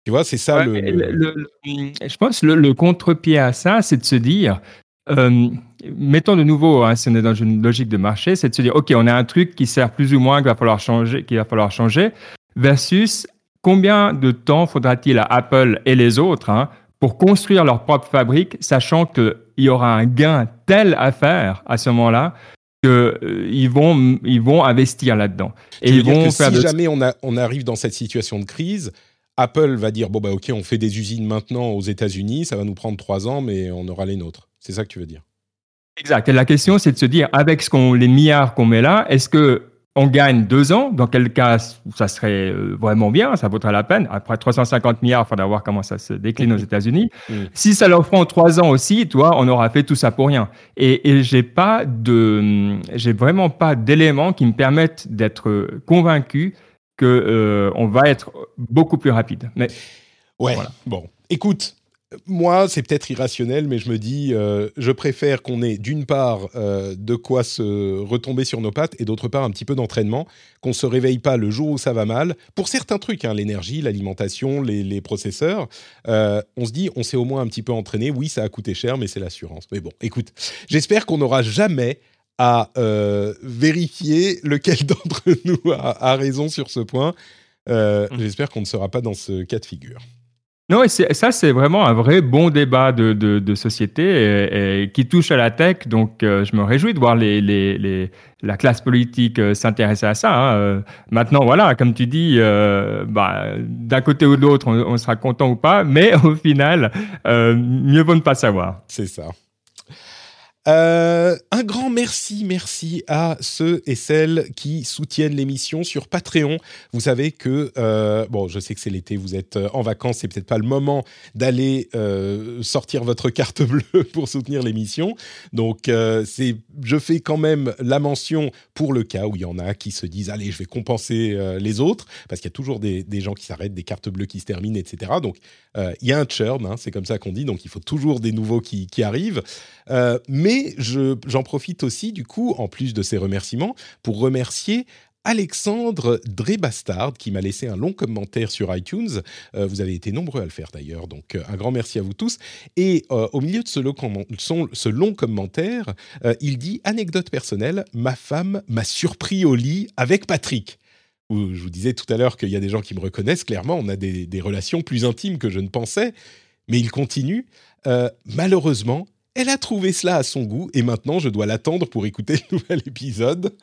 A: Tu vois, c'est ça le,
B: Je pense que le, contre-pied à ça, c'est de se dire, euh, mettons de nouveau, hein, si on est dans une logique de marché, c'est de se dire, OK, on a un truc qui sert plus ou moins, qu'il va falloir changer, qu'il va falloir changer, versus combien de temps faudra-t-il à Apple et les autres hein, pour construire leur propre fabrique, sachant qu'il y aura un gain tel à faire à ce moment-là qu'ils euh, vont, ils vont investir là-dedans.
A: Et ils vont faire si jamais on, a, on arrive dans cette situation de crise, Apple va dire bon bah ok on fait des usines maintenant aux États-Unis, ça va nous prendre trois ans mais on aura les nôtres. C'est ça que tu veux dire?
B: Exact. Et la question c'est de se dire avec ce qu'on les milliards qu'on met là, est-ce que on gagne deux ans, dans quel cas ça serait euh, vraiment bien, ça vaudrait la peine. Après 350 milliards, il faudra voir comment ça se décline aux États-Unis. Mm. Si ça leur prend trois ans aussi, toi, on aura fait tout ça pour rien. Et, et j'ai pas de, j'ai vraiment pas d'éléments qui me permettent d'être convaincu que euh, on va être beaucoup plus rapide. Mais
A: ouais, bon, écoute, moi, c'est peut-être irrationnel, mais je me dis, euh, je préfère qu'on ait d'une part euh, de quoi se retomber sur nos pattes et d'autre part un petit peu d'entraînement, qu'on se réveille pas le jour où ça va mal. Pour certains trucs, hein, l'énergie, l'alimentation, les, processeurs, euh, on se dit, on s'est au moins un petit peu entraîné. Oui, ça a coûté cher, mais c'est l'assurance. Mais bon, écoute, j'espère qu'on n'aura jamais à vérifier lequel *laughs* d'entre nous a, a, raison sur ce point. Mmh. J'espère qu'on ne sera pas dans ce cas de figure.
B: Non, et ça, c'est vraiment un vrai bon débat de, de, société et, qui touche à la tech. Donc, euh, je me réjouis de voir les, les, les la classe politique euh, s'intéresser à ça. Hein. Euh, maintenant, voilà, comme tu dis, bah, d'un côté ou de l'autre, on, on, sera content ou pas, mais *laughs* au final, mieux vaut ne pas savoir.
A: C'est ça. Euh, un grand merci, merci à ceux et celles qui soutiennent l'émission sur Patreon. Vous savez que, euh, bon, je sais que c'est l'été, vous êtes euh, en vacances, c'est peut-être pas le moment d'aller sortir votre carte *laughs* bleue pour soutenir l'émission. Donc, c'est, je fais quand même la mention pour le cas où il y en a qui se disent, allez, je vais compenser les autres, parce qu'il y a toujours des, gens qui s'arrêtent, des cartes bleues qui se terminent, etc. Donc, il y a un churn, hein, c'est comme ça qu'on dit, donc il faut toujours des nouveaux qui, qui arrivent. mais et j'en profite aussi, du coup, en plus de ces remerciements, pour remercier Alexandre Drébastard qui m'a laissé un long commentaire sur iTunes. Euh, vous avez été nombreux à le faire d'ailleurs, donc euh, un grand merci à vous tous. Et euh, au milieu de ce long, commentaire, il dit anecdote personnelle ma femme m'a surpris au lit avec Patrick. Je vous disais tout à l'heure qu'il y a des gens qui me reconnaissent. Clairement, on a des relations plus intimes que je ne pensais. Mais il continue. malheureusement, elle a trouvé cela à son goût et maintenant je dois l'attendre pour écouter le nouvel épisode.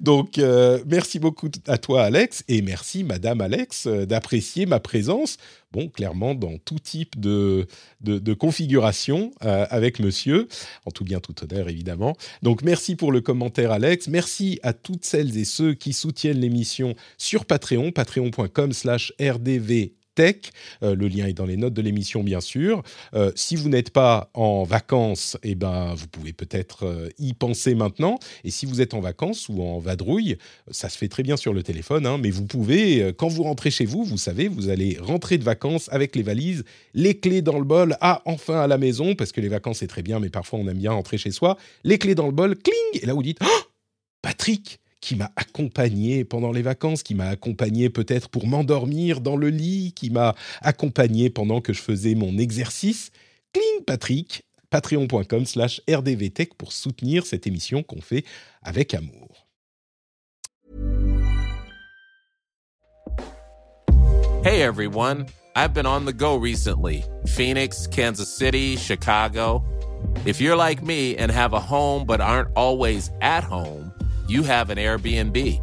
A: Donc euh, merci beaucoup à toi Alex et merci Madame Alex euh, d'apprécier ma présence. Bon, clairement dans tout type de, de, configuration euh, avec Monsieur, en tout bien tout honneur évidemment. Donc merci pour le commentaire Alex. Merci à toutes celles et ceux qui soutiennent l'émission sur Patreon, patreon.com/rdv tech. Euh, le lien est dans les notes de l'émission, bien sûr. Euh, si vous n'êtes pas en vacances, eh ben, vous pouvez peut-être euh, y penser maintenant. Et si vous êtes en vacances ou en vadrouille, ça se fait très bien sur le téléphone, hein, mais vous pouvez, quand vous rentrez chez vous, vous savez, vous allez rentrer de vacances avec les valises, les clés dans le bol, ah, enfin à la maison, parce que les vacances, c'est très bien, mais parfois on aime bien rentrer chez soi, les clés dans le bol, cling, et là vous dites, oh, Patrick, qui m'a accompagné pendant les vacances, qui m'a accompagné peut-être pour m'endormir dans le lit, qui m'a accompagné pendant que je faisais mon exercice. Cling Patrick, patreon.com slash rdvtech pour soutenir cette émission qu'on fait avec amour.
C: Hey everyone, I've been on the go recently. Phoenix, Kansas City, Chicago. If you're like me and have a home but aren't always at home, you have an Airbnb.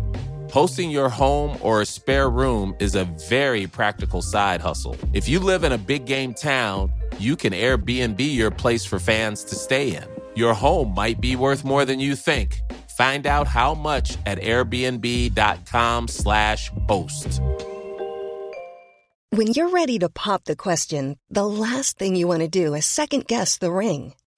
C: Hosting your home or a spare room is a very practical side hustle. If you live in a big game town, you can Airbnb your place for fans to stay in. Your home might be worth more than you think. Find out how much at airbnb.com/slash host.
D: When you're ready to pop the question, the last thing you want to do is second guess the ring.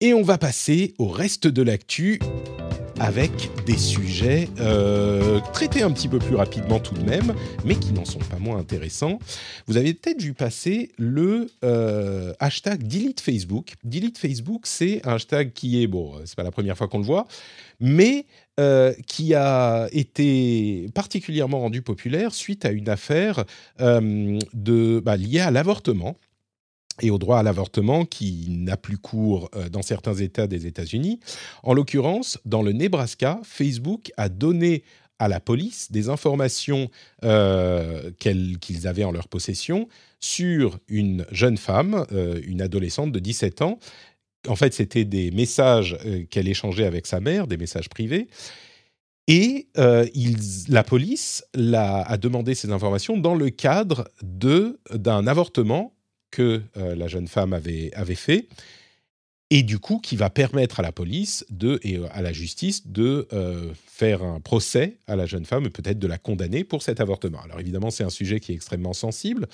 A: Et on va passer au reste de l'actu avec des sujets euh, traités un petit peu plus rapidement tout de même, mais qui n'en sont pas moins intéressants. Vous avez peut-être vu passer le euh, hashtag Delete Facebook. Delete Facebook, c'est un hashtag qui est, bon, c'est pas la première fois qu'on le voit, mais euh, qui a été particulièrement rendu populaire suite à une affaire bah, liée à l'avortement et au droit à l'avortement qui n'a plus cours euh, dans certains États des États-Unis. En l'occurrence, dans le Nebraska, Facebook a donné à la police des informations euh, qu'ils avaient en leur possession sur une jeune femme, euh, une adolescente de 17 ans. En fait, c'était des messages qu'elle échangeait avec sa mère, des messages privés. Et la police a demandé ces informations dans le cadre d'un avortement que euh, la jeune femme avait, avait fait, et du coup qui va permettre à la police de, et euh, à la justice de euh, faire un procès à la jeune femme et peut-être de la condamner pour cet avortement. Alors évidemment, c'est un sujet qui est extrêmement sensible,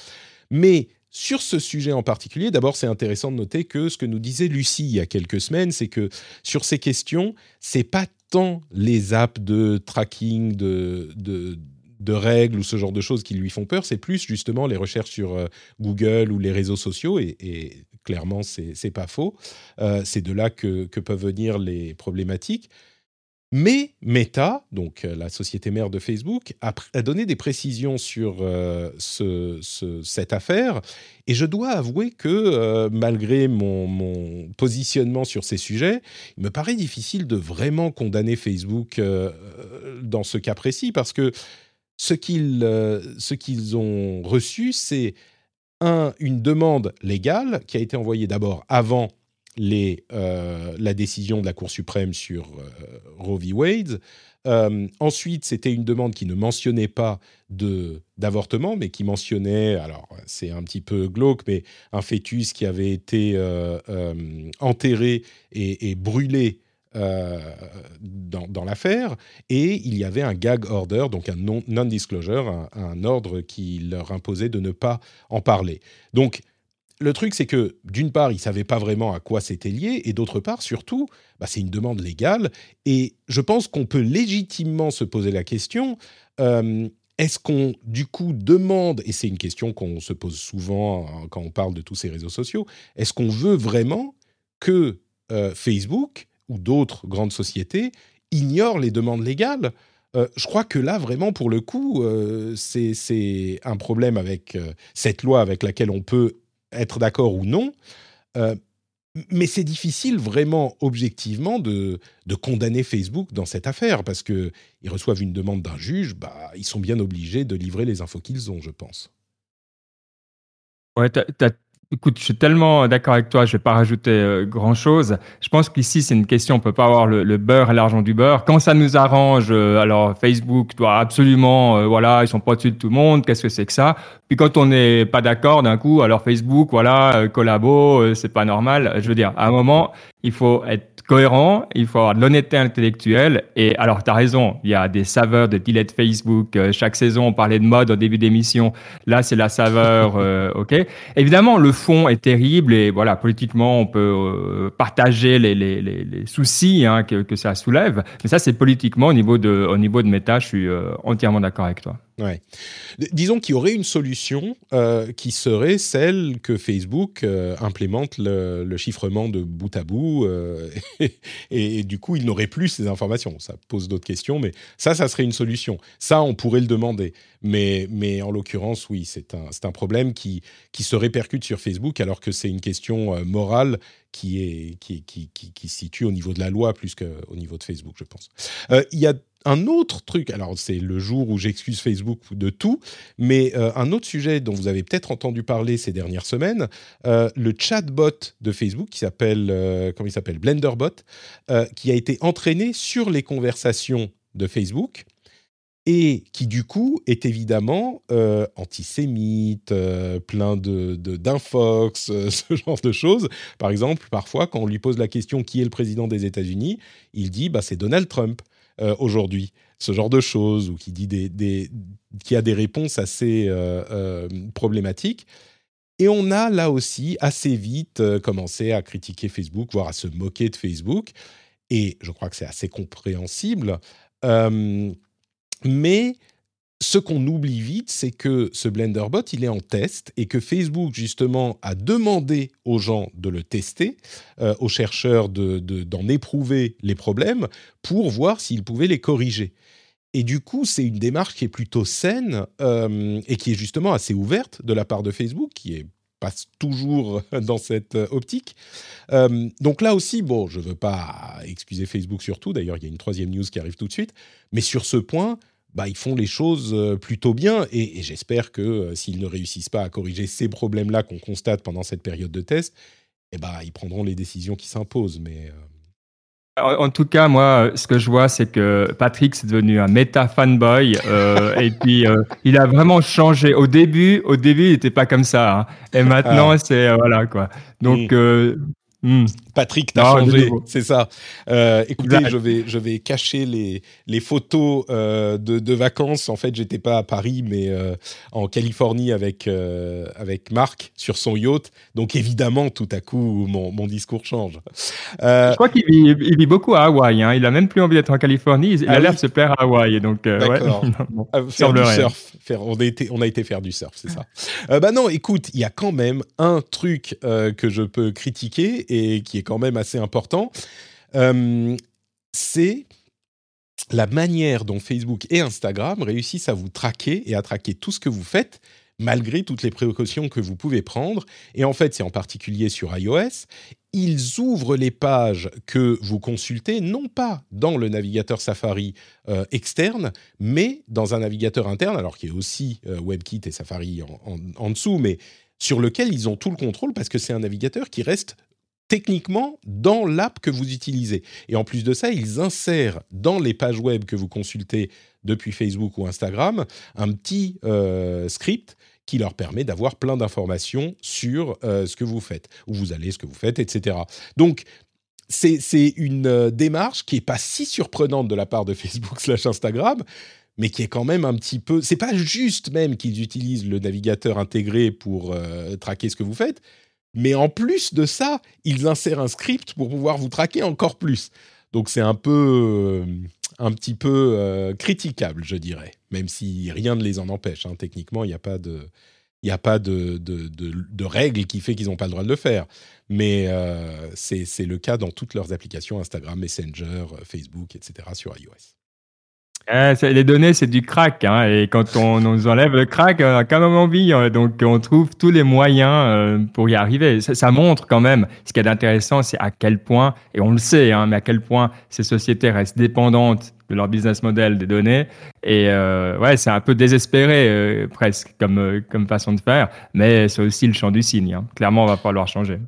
A: mais sur ce sujet en particulier, d'abord, c'est intéressant de noter que ce que nous disait Lucie il y a quelques semaines, c'est que sur ces questions, c'est pas tant les apps de tracking de, de de règles ou ce genre de choses qui lui font peur, c'est plus justement les recherches sur euh, Google ou les réseaux sociaux, et, et clairement, c'est pas faux. Euh, c'est de là que, peuvent venir les problématiques. Mais Meta, donc euh, la société mère de Facebook, a, donné des précisions sur cette affaire. Et je dois avouer que malgré mon, mon, positionnement sur ces sujets, il me paraît difficile de vraiment condamner Facebook dans ce cas précis parce que euh, ce qu'ils ont reçu, c'est une demande légale qui a été envoyée d'abord avant euh, la décision de la Cour suprême sur euh, Roe v. Wade. ensuite, c'était une demande qui ne mentionnait pas d'avortement, mais qui mentionnait, alors c'est un petit peu glauque, mais un fœtus qui avait été enterré et brûlé euh, dans, l'affaire, et il y avait un gag order, donc un non-disclosure, un, ordre qui leur imposait de ne pas en parler. Donc, le truc, c'est que d'une part, ils ne savaient pas vraiment à quoi c'était lié, et d'autre part, surtout, bah, c'est une demande légale, et je pense qu'on peut légitimement se poser la question. Euh, est-ce qu'on, du coup, demande, et c'est une question qu'on se pose souvent hein, quand on parle de tous ces réseaux sociaux, est-ce qu'on veut vraiment que euh, Facebook ou d'autres grandes sociétés ignorent les demandes légales. Euh, je crois que là, vraiment, pour le coup, euh, c'est un problème avec euh, cette loi avec laquelle on peut être d'accord ou non. mais c'est difficile vraiment objectivement de, de, condamner Facebook dans cette affaire parce qu'ils reçoivent une demande d'un juge, bah, ils sont bien obligés de livrer les infos qu'ils ont, je pense.
B: Ouais, tu as, Écoute, je suis tellement d'accord avec toi, je vais pas rajouter euh, grand-chose. Je pense qu'ici, c'est une question, on peut pas avoir le, beurre et l'argent du beurre. Quand ça nous arrange, euh, alors Facebook doit absolument, euh, voilà, ils sont pas dessus de tout le monde, qu'est-ce que c'est que ça? Puis quand on n'est pas d'accord d'un coup, alors Facebook, voilà, collabo, c'est pas normal. Je veux dire, à un moment, il faut être cohérent, il faut avoir de l'honnêteté intellectuelle. Et alors, tu as raison, il y a des saveurs de delete Facebook. Euh, chaque saison, on parlait de mode au début d'émission. Là, c'est la saveur, *laughs* euh, OK Évidemment, le fond est terrible et voilà, politiquement, on peut euh, partager les, les, les, soucis hein, que, que, ça soulève. Mais ça, c'est politiquement, au niveau de, au niveau de méta, je suis entièrement d'accord avec toi.
A: Ouais. Disons qu'il y aurait une solution euh, qui serait celle que Facebook euh, implémente le, chiffrement de bout à bout euh, *laughs* et, du coup il n'aurait plus ces informations. Ça pose d'autres questions, mais ça, ça serait une solution. Ça, on pourrait le demander. Mais, mais en l'occurrence, oui, c'est un, un problème qui, qui se répercute sur Facebook alors que c'est une question morale qui, est, qui, qui, qui, qui, se situe au niveau de la loi plus qu'au niveau de Facebook, je pense. Il y a un autre truc, alors c'est le jour où j'excuse Facebook de tout, mais euh, un autre sujet dont vous avez peut-être entendu parler ces dernières semaines, euh, le chatbot de Facebook qui s'appelle, euh, comment il s'appelle, Blenderbot, qui a été entraîné sur les conversations de Facebook et qui du coup est évidemment antisémite, plein de d'infox, *laughs* ce genre de choses. Par exemple, parfois quand on lui pose la question qui est le président des États-Unis, il dit bah c'est Donald Trump. Euh, aujourd'hui, ce genre de choses, ou qui, dit des, qui a des réponses assez euh, euh, problématiques. Et on a là aussi assez vite commencé à critiquer Facebook, voire à se moquer de Facebook. Et je crois que c'est assez compréhensible. mais ce qu'on oublie vite, c'est que ce BlenderBot, il est en test et que Facebook, justement, a demandé aux gens de le tester, euh, aux chercheurs d'en éprouver les problèmes pour voir s'ils pouvaient les corriger. Et du coup, c'est une démarche qui est plutôt saine euh, et qui est justement assez ouverte de la part de Facebook, qui est passe toujours *laughs* dans cette optique. Euh, donc là aussi, bon, je ne veux pas excuser Facebook sur tout, d'ailleurs il y a une troisième news qui arrive tout de suite, mais sur ce point, bah, ils font les choses euh, plutôt bien. Et, j'espère que euh, s'ils ne réussissent pas à corriger ces problèmes-là qu'on constate pendant cette période de test, eh bah, ils prendront les décisions qui s'imposent. Mais.
B: Euh, en, tout cas, moi, ce que je vois, c'est que Patrick c'est devenu un méta fanboy et puis il a vraiment changé. Au début, au début, il n'était pas comme ça, hein. et maintenant, ah. c'est voilà quoi. Donc,
A: Hmm. Patrick, t'as changé, c'est ça. Euh, écoutez, je vais, je vais cacher les, les photos euh, de, de, vacances. En fait, j'étais pas à Paris, mais euh, en Californie avec, avec Marc sur son yacht. Donc, évidemment, tout à coup, mon, mon discours change.
B: je crois qu'il vit, il vit, beaucoup à Hawaï. Hein. Il a même plus envie d'être en Californie. Il a ah l'air de se plaire à Hawaï. Donc, D'accord. *laughs*
A: faire du surf. Faire, on, a été, on a été faire du surf, c'est ça. bah non, écoute, il y a quand même un truc que je peux critiquer et qui est quand même assez important, euh, c'est la manière dont Facebook et Instagram réussissent à vous traquer et à traquer tout ce que vous faites malgré toutes les précautions que vous pouvez prendre. Et en fait, c'est en particulier sur iOS, ils ouvrent les pages que vous consultez, non pas dans le navigateur Safari euh, externe, mais dans un navigateur interne, alors qui est aussi euh, WebKit et Safari en, dessous, mais sur lequel ils ont tout le contrôle parce que c'est un navigateur qui reste techniquement dans l'app que vous utilisez. Et en plus de ça, ils insèrent dans les pages web que vous consultez depuis Facebook ou Instagram un petit euh, script qui leur permet d'avoir plein d'informations sur euh, ce que vous faites, où vous allez, ce que vous faites, etc. Donc, c'est une euh, démarche qui n'est pas si surprenante de la part de *laughs* Facebook slash Instagram, mais qui est quand même un petit peu... C'est pas juste même qu'ils utilisent le navigateur intégré pour traquer ce que vous faites, mais en plus de ça, ils insèrent un script pour pouvoir vous traquer encore plus. Donc c'est un peu, euh, un petit peu euh, critiquable, je dirais, même si rien ne les en empêche. Hein. Techniquement, il n'y a pas de, il a pas de, de, de, règle qui fait qu'ils n'ont pas le droit de le faire. Mais euh, c'est le cas dans toutes leurs applications Instagram, Messenger, Facebook, etc. sur iOS.
B: Eh, les données, c'est du crack. Hein, et quand on nous enlève le crack, on a quand même envie. Hein, donc, on trouve tous les moyens euh, pour y arriver. Ça, montre quand même, ce qui est intéressant, c'est à quel point, et on le sait, hein, mais à quel point ces sociétés restent dépendantes de leur business model des données. Et euh, ouais, c'est un peu désespéré euh, presque comme, comme façon de faire. Mais c'est aussi le champ du signe. Clairement, on va falloir changer.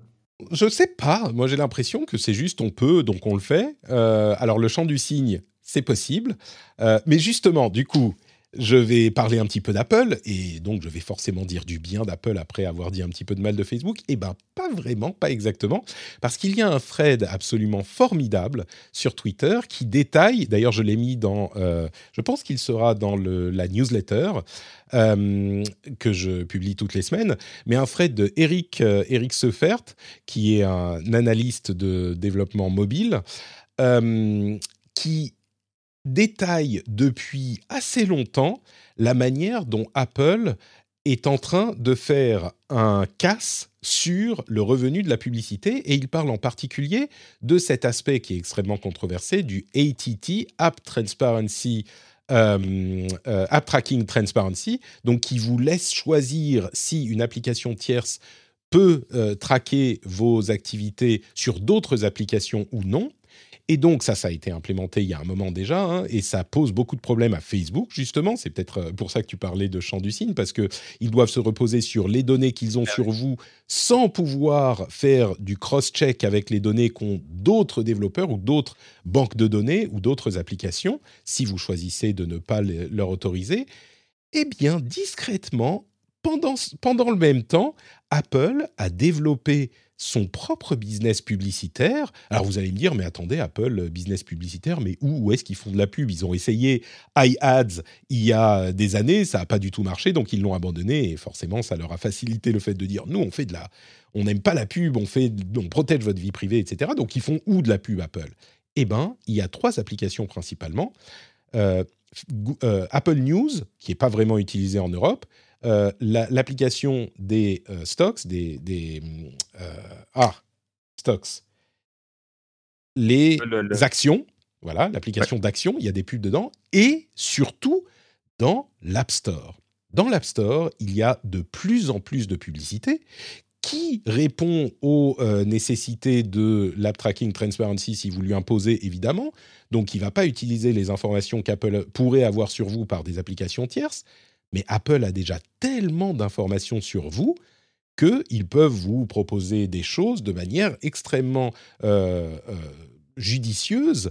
A: Je sais pas. Moi, j'ai l'impression que c'est juste on peut, donc on le fait. alors, le champ du signe, c'est possible. Euh, mais justement, du coup, je vais parler un petit peu d'Apple, et donc je vais forcément dire du bien d'Apple après avoir dit un petit peu de mal de Facebook. Eh bien, pas vraiment, pas exactement, parce qu'il y a un thread absolument formidable sur Twitter qui détaille, d'ailleurs je l'ai mis dans, euh, je pense qu'il sera dans la newsletter euh, que je publie toutes les semaines, mais un thread de Eric, Eric Seufert, qui est un analyste de développement mobile, qui détaille depuis assez longtemps la manière dont Apple est en train de faire un casse sur le revenu de la publicité et il parle en particulier de cet aspect qui est extrêmement controversé du ATT, App Transparency, euh, euh, App Tracking Transparency, donc qui vous laisse choisir si une application tierce peut euh, traquer vos activités sur d'autres applications ou non. Et donc ça, ça a été implémenté il y a un moment déjà, hein, et ça pose beaucoup de problèmes à Facebook, justement. C'est peut-être euh, pour ça que tu parlais de champ du signe, parce qu'ils doivent se reposer sur les données qu'ils ont ah sur vous sans pouvoir faire du cross-check avec les données qu'ont d'autres développeurs ou d'autres banques de données ou d'autres applications, si vous choisissez de ne pas leur autoriser. Eh bien, discrètement, pendant, pendant le même temps, Apple a développé son propre business publicitaire. Alors vous allez me dire, mais attendez, Apple, euh, business publicitaire, mais où, est-ce qu'ils font de la pub? Ils ont essayé iAds il y a des années, ça n'a pas du tout marché, donc ils l'ont abandonné, et forcément, ça leur a facilité le fait de dire, nous, on fait de la... On n'aime pas la pub, on, fait, on protège votre vie privée, etc. Donc ils font où de la pub, Apple? Eh ben, il y a trois applications principalement. Euh, euh, Apple News, qui n'est pas vraiment utilisée en Europe, euh, l'application des stocks, des, des ah, stocks, les actions, voilà, l'application d'actions, il y a des pubs dedans, et surtout dans l'App Store. Dans l'App Store, il y a de plus en plus de publicités qui répond aux euh, nécessités de l'app tracking transparency si vous lui imposez évidemment. Donc, il ne va pas utiliser les informations qu'Apple pourrait avoir sur vous par des applications tierces. Mais Apple a déjà tellement d'informations sur vous qu'ils peuvent vous proposer des choses de manière extrêmement euh, euh, judicieuse,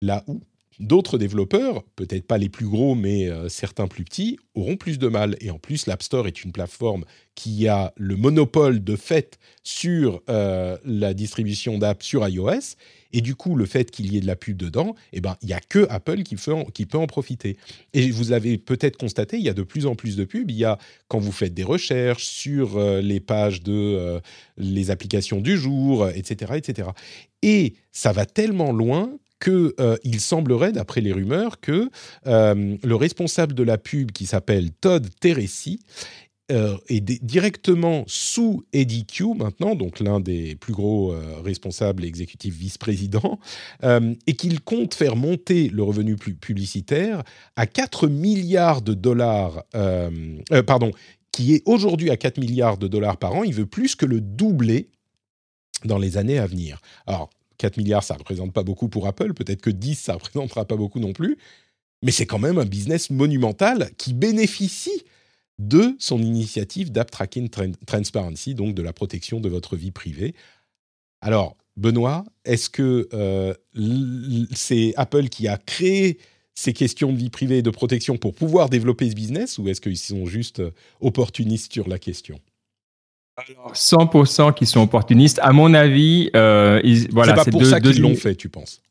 A: là où D'autres développeurs, peut-être pas les plus gros, mais euh, certains plus petits, auront plus de mal. Et en plus, l'App Store est une plateforme qui a le monopole de fait sur la distribution d'apps sur iOS. Et du coup, le fait qu'il y ait de la pub dedans, eh ben, il n'y a que Apple qui, peut en profiter. Et vous l'avez peut-être constaté, il y a de plus en plus de pubs. Il y a, quand vous faites des recherches sur euh, les pages de les applications du jour, etc., etc. Et ça va tellement loin qu'il euh, semblerait, d'après les rumeurs, que euh, le responsable de la pub, qui s'appelle Todd Teresi, euh, est directement sous Eddie Q maintenant, donc l'un des plus gros responsables exécutifs vice-présidents, et qu'il compte faire monter le revenu publicitaire à 4 milliards de dollars, pardon, qui est aujourd'hui à 4 milliards de dollars par an. Il veut plus que le doubler dans les années à venir. Alors, 4 milliards, ça ne représente pas beaucoup pour Apple, peut-être que 10, ça ne représentera pas beaucoup non plus, mais c'est quand même un business monumental qui bénéficie de son initiative d'App Tracking Transparency, donc de la protection de votre vie privée. Alors, Benoît, est-ce que euh, c'est Apple qui a créé ces questions de vie privée et de protection pour pouvoir développer ce business ou est-ce qu'ils sont juste euh, opportunistes sur la question?
B: 100% qui sont opportunistes. À mon avis, euh,
A: voilà. C'est pas pour ça qu'ils l'ont fait, tu penses?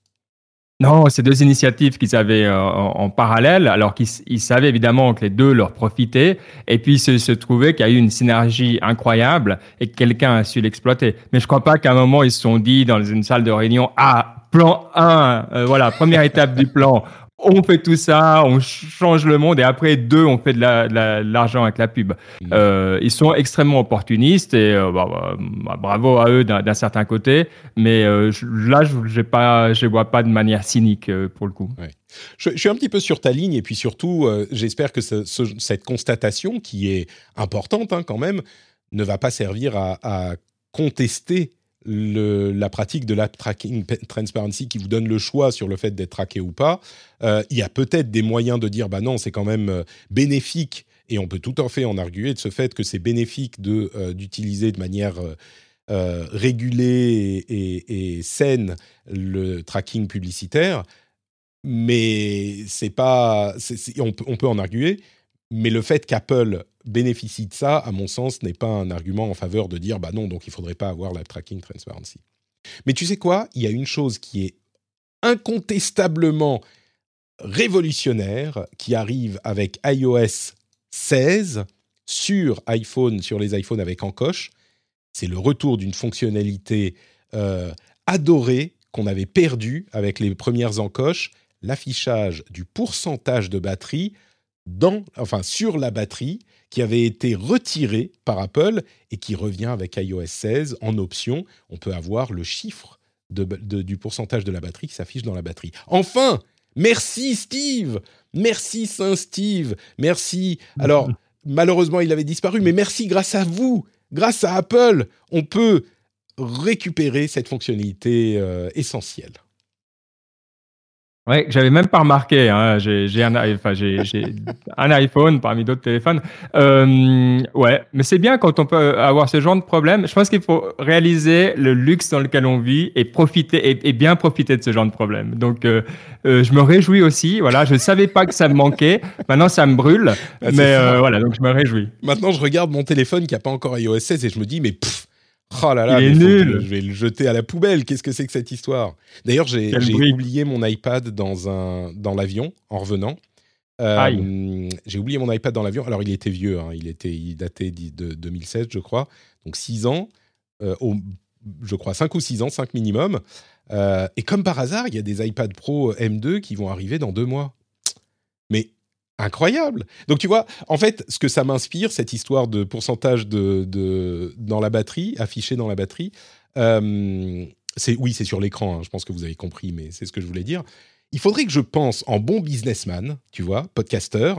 B: Non, c'est deux initiatives qu'ils avaient euh, en, parallèle, alors qu'ils savaient évidemment que les deux leur profitaient, et puis se, se trouvait qu'il y a eu une synergie incroyable et que quelqu'un a su l'exploiter. Mais je crois pas qu'à un moment ils se sont dit dans une salle de réunion, ah, plan 1, euh, voilà, première étape du plan, on fait tout ça, on change le monde et après deux, on fait de l'argent avec la pub. Euh, ils sont extrêmement opportunistes et euh, bah, bah, bravo à eux d'un certain côté, mais euh, là, je ne pas, je vois pas de manière cynique pour le coup.
A: Je, suis un petit peu sur ta ligne et puis surtout, j'espère que cette constatation qui est importante hein, quand même ne va pas servir à, à contester la pratique de l'app tracking transparency qui vous donne le choix sur le fait d'être traqué ou pas, euh, il y a peut-être des moyens de dire bah non, c'est quand même euh, bénéfique. Et on peut tout à fait en arguer de ce fait que c'est bénéfique de euh, d'utiliser de manière régulée et, saine le tracking publicitaire, mais c'est pas, on, on, peut en arguer, mais le fait qu'Apple bénéficie de ça, à mon sens, n'est pas un argument en faveur de dire bah non, donc il faudrait pas avoir la tracking transparency. Mais tu sais quoi? Il y a une chose qui est incontestablement révolutionnaire qui arrive avec iOS 16 sur iPhone, sur les iPhones avec encoche. C'est le retour d'une fonctionnalité euh, adorée qu'on avait perdue avec les premières encoches, l'affichage du pourcentage de batterie dans, enfin, sur la batterie qui avait été retirée par Apple et qui revient avec iOS 16 en option. On peut avoir le chiffre du pourcentage de la batterie qui s'affiche dans la batterie. Enfin, merci Steve, merci Saint Steve, merci. Alors, malheureusement, il avait disparu, mais merci grâce à vous, grâce à Apple, on peut récupérer cette fonctionnalité euh, essentielle.
B: Ouais, j'avais même pas remarqué. Hein. J'ai un, enfin, un iPhone parmi d'autres téléphones. Euh, ouais, mais c'est bien quand on peut avoir ce genre de problème. Je pense qu'il faut réaliser le luxe dans lequel on vit et profiter et, bien profiter de ce genre de problème. Donc, euh, euh, je me réjouis aussi. Voilà, je savais pas que ça me manquait. Maintenant, ça me brûle. Ah, mais voilà, donc je me réjouis.
A: Maintenant, je regarde mon téléphone qui a pas encore iOS 16 et je me dis, mais pff, Oh là là, je vais le jeter à la poubelle. Qu'est-ce que c'est que cette histoire? D'ailleurs, j'ai oublié mon iPad dans, un, dans l'avion en revenant. Euh, j'ai oublié mon iPad dans l'avion. Alors, il était vieux, hein. il, était, il datait de 2016, je crois. Donc, 6 ans. Euh, je crois, 5 ou 6 ans, 5 minimum. Euh, et comme par hasard, il y a des iPad Pro M2 qui vont arriver dans deux mois. Incroyable. Donc tu vois, en fait, ce que ça m'inspire, cette histoire de pourcentage de, de, dans la batterie, affiché dans la batterie, euh, c'est oui, c'est sur l'écran. hein, je pense que vous avez compris, mais c'est ce que je voulais dire. Il faudrait que je pense en bon businessman, tu vois, podcaster.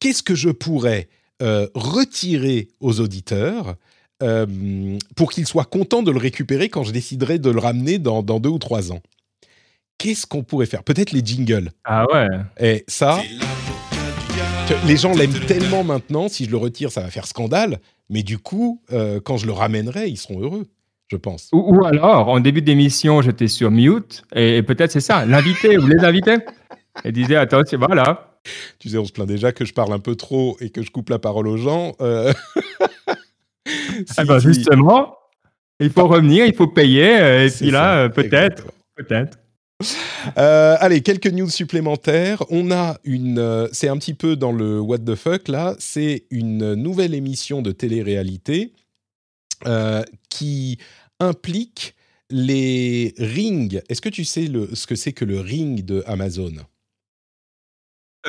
A: Qu'est-ce que je pourrais euh, retirer aux auditeurs euh, pour qu'ils soient contents de le récupérer quand je déciderai de le ramener dans, dans deux ou trois ans? Qu'est-ce qu'on pourrait faire? Peut-être les jingles.
B: Ah ouais.
A: Et ça, les gens l'aiment tellement maintenant, si je le retire, ça va faire scandale. Mais du coup, euh, quand je le ramènerai, ils seront heureux, je pense.
B: Ou, ou alors, en début d'émission, j'étais sur mute, et, et peut-être c'est ça, l'invité ou les invités. Elle disait, attends, c'est voilà.
A: Tu sais, on se plaint déjà que je parle un peu trop et que je coupe la parole aux gens. Euh, *laughs* si-
B: Ah
A: si-
B: justement, il faut revenir, il faut payer, et puis là,
A: ça,
B: euh, peut-être, peut-être. *laughs*
A: Euh, allez, quelques news supplémentaires. On a une, euh, c'est un petit peu dans le what the fuck là. C'est une nouvelle émission de télé-réalité euh, qui implique les rings. Est-ce que tu sais le, ce que c'est que le ring de Amazon?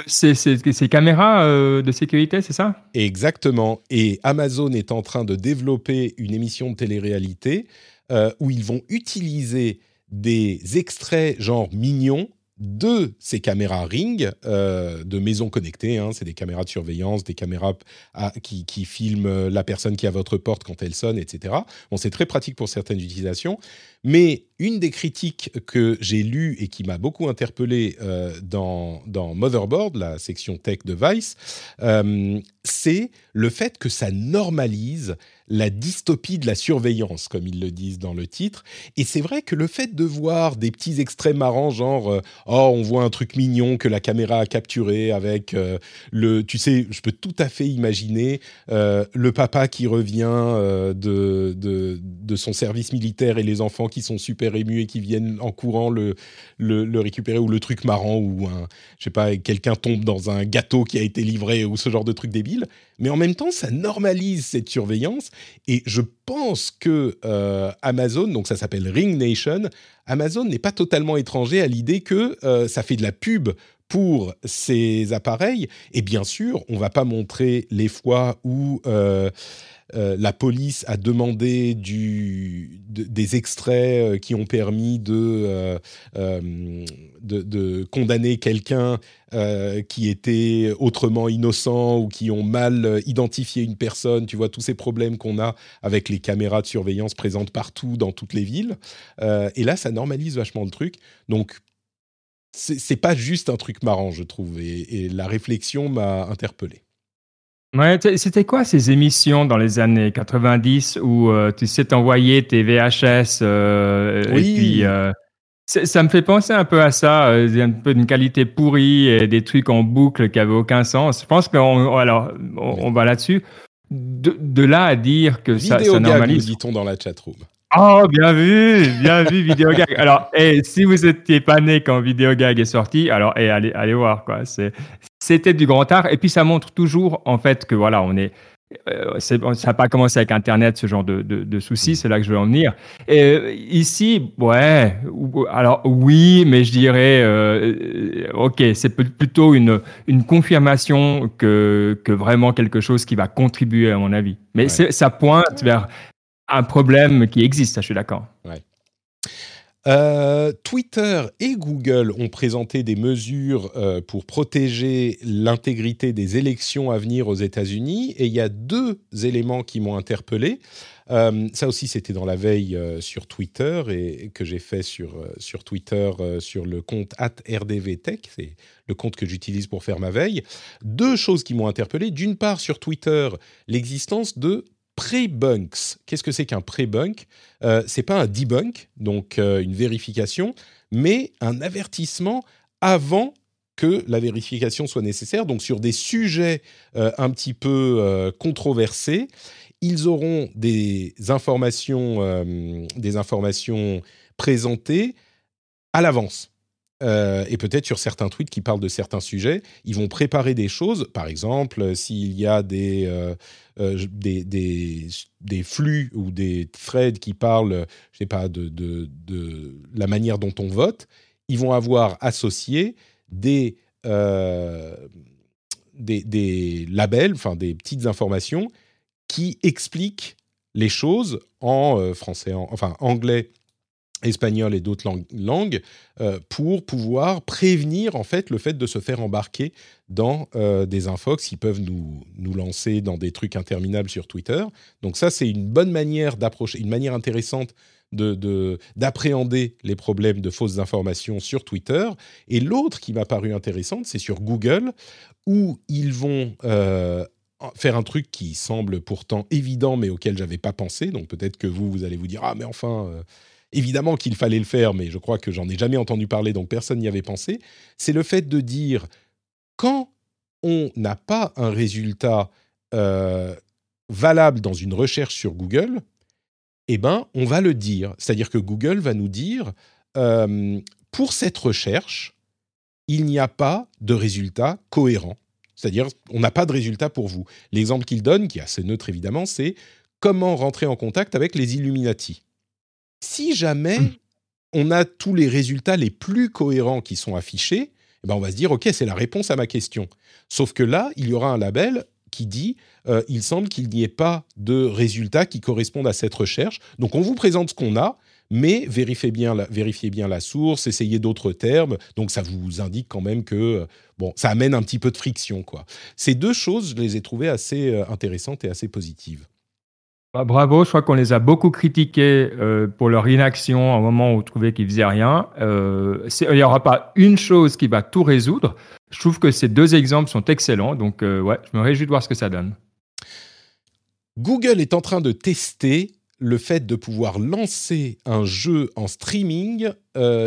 B: C'est c'est caméras euh, de sécurité, c'est ça?
A: Exactement. Et Amazon est en train de développer une émission de télé-réalité euh, où ils vont utiliser des extraits genre mignons de ces caméras Ring euh, de maisons connectées. hein. C'est des caméras de surveillance, des caméras à- qui, qui filment euh, la personne qui est à votre porte quand elle sonne, etc. Bon, c'est très pratique pour certaines utilisations. Mais une des critiques que j'ai lues et qui m'a beaucoup interpellé euh, dans, Motherboard, la section tech de Vice, euh, c'est le fait que ça normalise la dystopie de la surveillance, comme ils le disent dans le titre. Et c'est vrai que le fait de voir des petits extraits marrants, genre euh, oh on voit un truc mignon que la caméra a capturé avec le, tu sais, je peux tout à fait imaginer le papa qui revient de, de de son service militaire et les enfants qui sont super émus et qui viennent en courant le récupérer ou le truc marrant ou un je sais pas, quelqu'un tombe dans un gâteau qui a été livré ou ce genre de truc débile. Mais en même temps, ça normalise cette surveillance. Et je pense que euh, Amazon, donc ça s'appelle Ring Nation, Amazon n'est pas totalement étranger à l'idée que euh, ça fait de la pub pour ces appareils. Et bien sûr, on va pas montrer les fois où euh, euh, la police a demandé des extraits euh, qui ont permis de, euh, condamner quelqu'un qui était autrement innocent ou qui ont mal identifié une personne. Tu vois tous ces problèmes qu'on a avec les caméras de surveillance présentes partout dans toutes les villes. Et là, ça normalise vachement le truc. Donc, c'est pas juste un truc marrant, je trouve. Et, et la réflexion m'a interpellé.
B: Ouais, c'était quoi ces émissions dans les années 90 où euh, tu sais t'envoyer tes VHS euh,
A: Oui.
B: et puis euh, ça me fait penser un peu à ça, euh, un peu d'une qualité pourrie et des trucs en boucle qui avaient aucun sens. Je pense qu'on alors on, on va là-dessus. De, de là à dire que ça, ça normalise.
A: dit-on dans la chatroom.
B: Oh, bien vu, bien vu, Vidéogag. Alors, eh, si vous n'étiez pas né quand Vidéogag est sorti, alors eh, allez, allez voir quoi. C'est, c'était du grand art. Et puis ça montre toujours en fait que voilà, on est. euh, c'est- ça n'a pas commencé avec Internet, ce genre de, de, de soucis, c'est là que je veux en venir. Et euh, ici, ouais, ou- alors oui, mais je dirais, euh, euh, ok, c'est pl- plutôt une, une confirmation que, que vraiment quelque chose qui va contribuer, à mon avis. Mais
A: Ouais.
B: c'est- ça pointe vers un problème qui existe, je suis d'accord.
A: Euh, Twitter et Google ont présenté des mesures euh, pour protéger l'intégrité des élections à venir aux États-Unis et il y a deux éléments qui m'ont interpellé. Euh, ça aussi, c'était dans la veille sur Twitter et, que j'ai fait sur, sur Twitter sur le compte @rdvtech, c'est le compte que j'utilise pour faire ma veille. Deux choses qui m'ont interpellé. D'une part, sur Twitter, l'existence de pré-bunks. Qu'est-ce que c'est qu'un pré-bunk? Euh, C'est pas un debunk, donc euh, une vérification, mais un avertissement avant que la vérification soit nécessaire. Donc sur des sujets euh, un petit peu euh, controversés, ils auront des informations, des informations présentées à l'avance. et peut-être sur certains tweets qui parlent de certains sujets, ils vont préparer des choses. Par exemple, s'il y a des, euh, des, des, des, flux ou des threads qui parlent, je sais pas, de, de, la manière dont on vote, ils vont avoir associé des, des, des labels, enfin des petites informations qui expliquent les choses en français, en, enfin anglais espagnol et d'autres langues, euh, pour pouvoir prévenir en fait le fait de se faire embarquer dans euh, des infox qui peuvent nous, nous lancer dans des trucs interminables sur Twitter. Donc ça, c'est une bonne manière d'approcher, une manière intéressante de, d'appréhender les problèmes de fausses informations sur Twitter. Et l'autre qui m'a paru intéressante, c'est sur Google, où ils vont euh, faire un truc qui semble pourtant évident, mais auquel j'avais pas pensé. Donc peut-être que vous, vous allez vous dire, ah mais enfin évidemment qu'il fallait le faire, mais je crois que j'en ai jamais entendu parler, donc personne n'y avait pensé, c'est le fait de dire quand on n'a pas un résultat euh, valable dans une recherche sur Google, eh ben, on va le dire. C'est-à-dire que Google va nous dire euh, pour cette recherche, il n'y a pas de résultat cohérent. C'est-à-dire, on n'a pas de résultat pour vous. L'exemple qu'il donne, qui est assez neutre évidemment, c'est comment rentrer en contact avec les Illuminati. Si jamais hmm. on a tous les résultats les plus cohérents qui sont affichés, eh ben on va se dire, OK, c'est la réponse à ma question. Sauf que là, il y aura un label qui dit, euh, il semble qu'il n'y ait pas de résultats qui correspondent à cette recherche. Donc on vous présente ce qu'on a, mais vérifiez bien la, vérifiez bien la source, essayez d'autres termes. Donc ça vous indique quand même que euh, bon, ça amène un petit peu de friction quoi. Ces deux choses, je les ai trouvées assez euh, intéressantes et assez positives.
B: Bah, bravo, je crois qu'on les a beaucoup critiqués euh, pour leur inaction au moment où on trouvait qu'ils faisaient rien. Euh, il n'y aura pas une chose qui va tout résoudre. Je trouve que ces deux exemples sont excellents, donc euh, ouais, je me réjouis de voir ce que ça donne.
A: Google est en train de tester le fait de pouvoir lancer un jeu en streaming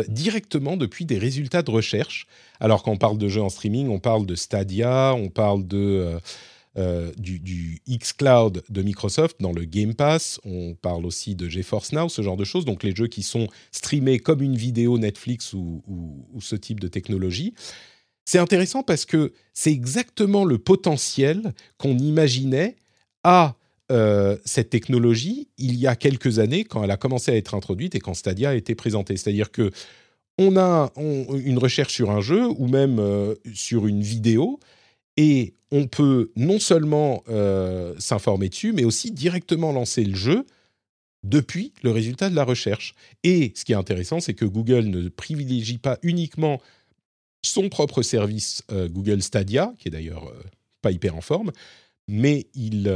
A: directement depuis des résultats de recherche. Alors quand on parle de jeux en streaming, on parle de Stadia, on parle de euh, du, du xCloud de Microsoft dans le Game Pass. On parle aussi de GeForce Now, ce genre de choses. Donc les jeux qui sont streamés comme une vidéo Netflix ou, ce type de technologie. C'est intéressant parce que c'est exactement le potentiel qu'on imaginait à euh, cette technologie il y a quelques années quand elle a commencé à être introduite et quand Stadia a été présenté. C'est-à-dire que on a une recherche sur un jeu ou même euh, sur une vidéo et on peut non seulement euh, s'informer dessus, mais aussi directement lancer le jeu depuis le résultat de la recherche. Et ce qui est intéressant, c'est que Google ne privilégie pas uniquement son propre service euh, Google Stadia, qui est d'ailleurs euh, pas hyper en forme, mais il,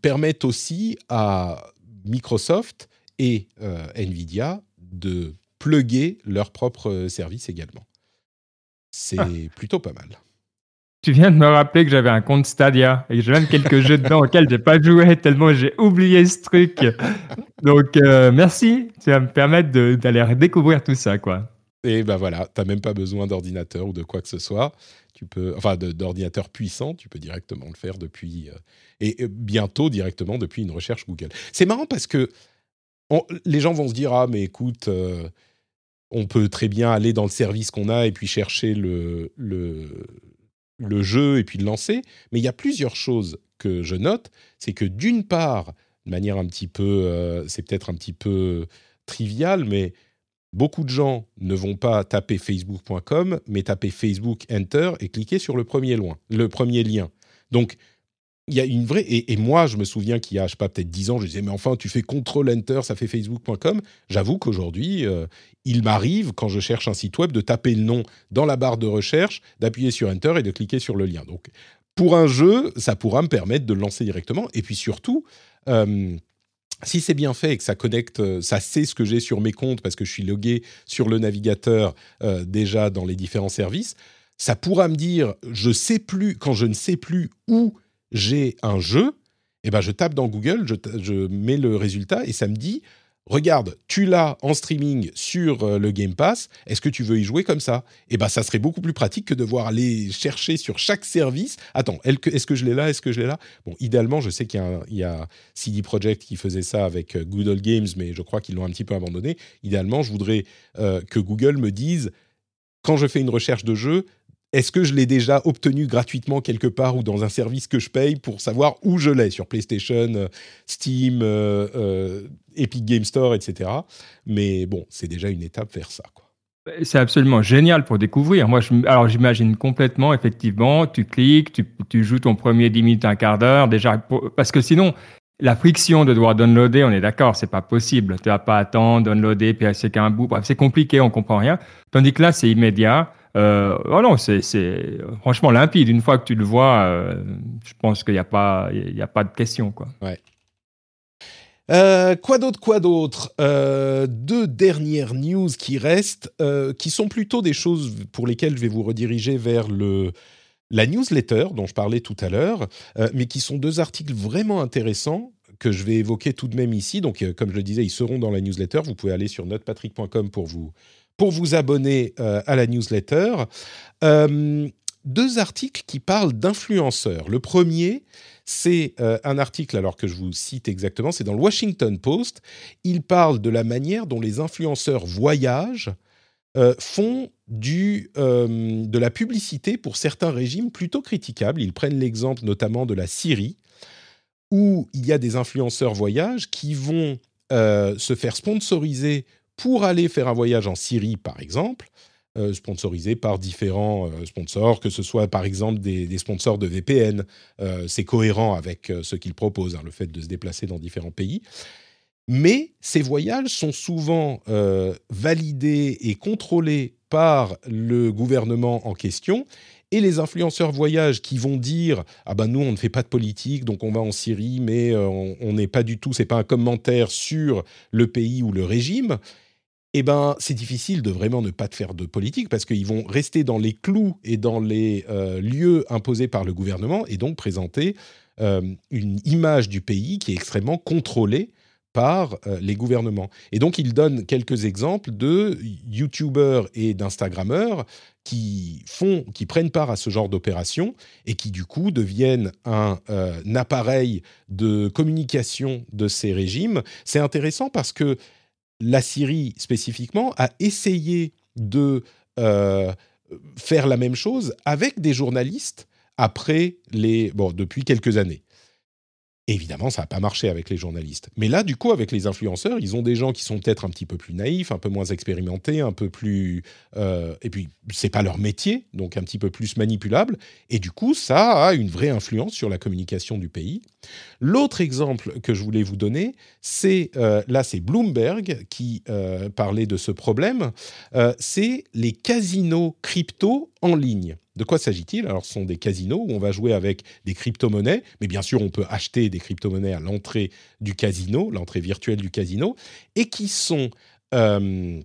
A: permettent aussi à Microsoft et Nvidia de plugger leur propre service également. C'est ah. plutôt pas mal.
B: Tu viens de me rappeler que j'avais un compte Stadia et que j'ai même quelques jeux dedans auxquels j'ai pas joué tellement j'ai oublié ce truc. Donc euh, merci, tu vas me permettre d'aller redécouvrir tout ça quoi.
A: Et ben voilà, tu n'as même pas besoin d'ordinateur ou de quoi que ce soit. Tu peux, enfin, d'ordinateur puissant, tu peux directement le faire depuis euh, et bientôt directement depuis une recherche Google. C'est marrant parce que les gens vont se dire ah mais écoute, euh, on peut très bien aller dans le service qu'on a et puis chercher le, le, jeu et puis le lancer. Mais il y a plusieurs choses que je note. C'est que d'une part, de manière un petit peu, euh, c'est peut-être un petit peu trivial, mais beaucoup de gens ne vont pas taper facebook.com, mais taper Facebook Enter et cliquer sur le premier, loin, le premier lien. Donc, il y a une vraie. Et, moi, je me souviens qu'il y a, je sais pas, peut-être 10 ans, je disais, mais enfin, tu fais Ctrl Enter, ça fait Facebook.com. J'avoue qu'aujourd'hui, euh, il m'arrive, quand je cherche un site web, de taper le nom dans la barre de recherche, d'appuyer sur Enter et de cliquer sur le lien. Donc, pour un jeu, ça pourra me permettre de le lancer directement. Et puis surtout, euh, si c'est bien fait et que ça connecte, euh, ça sait ce que j'ai sur mes comptes parce que je suis logué sur le navigateur déjà dans les différents services, ça pourra me dire, je sais plus, quand je ne sais plus où j'ai un jeu, eh ben je tape dans Google, je, mets le résultat et ça me dit regarde, tu l'as en streaming sur euh, le Game Pass, est-ce que tu veux y jouer comme ça? Eh bien, ça serait beaucoup plus pratique que de devoir aller chercher sur chaque service. Attends, est-ce que je l'ai là? Est-ce que je l'ai là? Bon, idéalement, je sais qu'il y, a CD Projekt qui faisait ça avec euh, Good Old Games, mais je crois qu'ils l'ont un petit peu abandonné. Idéalement, je voudrais euh, que Google me dise, quand je fais une recherche de jeu, est-ce que je l'ai déjà obtenu gratuitement quelque part ou dans un service que je paye pour savoir où je l'ai sur PlayStation, euh, Steam, euh, euh, Epic Game Store, etc. Mais bon, c'est déjà une étape vers ça.
B: C'est absolument génial pour découvrir. Moi, alors j'imagine complètement, effectivement, tu cliques, tu, joues ton premier 10 minutes, un quart d'heure, déjà, parce que sinon, la friction de devoir downloader, on est d'accord, c'est pas possible. Tu vas pas attendre, downloader, puis c'est qu'un bout. Bref, c'est compliqué, on comprend rien. Tandis que là, c'est immédiat. Euh, oh non, c'est franchement limpide. Une fois que tu le vois, euh, je pense qu'il n'y a, pas, y a pas de question. Quoi.
A: Ouais. Euh, quoi d'autre, quoi d'autre? Deux dernières news qui restent, qui sont plutôt des choses pour lesquelles je vais vous rediriger vers le, la newsletter dont je parlais tout à l'heure, mais qui sont deux articles vraiment intéressants que je vais évoquer tout de même ici. Donc, comme je le disais, ils seront dans la newsletter. Vous pouvez aller sur notepatrick.com pour vous pour vous abonner euh, à la newsletter. Euh, deux articles qui parlent d'influenceurs. Le premier, c'est euh, un article, alors que je vous cite exactement, c'est dans le Washington Post. Il parle de la manière dont les influenceurs voyagent, font du, de la publicité pour certains régimes plutôt critiquables. Ils prennent l'exemple notamment de la Syrie, où il y a des influenceurs voyage qui vont se faire sponsoriser pour aller faire un voyage en Syrie, par exemple, euh, sponsorisé par différents euh, sponsors, que ce soit par exemple des, sponsors de VPN. Euh, c'est cohérent avec ce qu'ils proposent, hein, le fait de se déplacer dans différents pays. Mais ces voyages sont souvent validés et contrôlés par le gouvernement en question. Et les influenceurs voyage qui vont dire ah ben nous on ne fait pas de politique donc on va en Syrie mais on n'est pas du tout c'est pas un commentaire sur le pays ou le régime eh ben, c'est difficile de vraiment ne pas faire de politique parce qu'ils vont rester dans les clous et dans les euh, lieux imposés par le gouvernement et donc présenter euh, une image du pays qui est extrêmement contrôlée par euh, les gouvernements. Et donc, ils donnent quelques exemples de YouTubeurs et d'Instagrammeurs qui qui prennent part à ce genre d'opération et qui du coup deviennent un appareil de communication de ces régimes. C'est intéressant parce que la Syrie spécifiquement a essayé de euh, faire la même chose avec des journalistes après les bon depuis quelques années. Évidemment, ça n'a pas marché avec les journalistes. Mais là, du coup, avec les influenceurs, ils ont des gens qui sont peut-être un petit peu plus naïfs, un peu moins expérimentés, un peu plus... Euh, et puis, c'est pas leur métier, donc un petit peu plus manipulable. Et du coup, ça a une vraie influence sur la communication du pays. L'autre exemple que je voulais vous donner, c'est... Euh, là, c'est Bloomberg qui euh, parlait de ce problème. c'est les casinos crypto en ligne. De quoi s'agit-il? Alors, ce sont des casinos où on va jouer avec des crypto-monnaies, mais bien sûr, on peut acheter des crypto-monnaies à l'entrée du casino, l'entrée virtuelle du casino, et qui sont euh,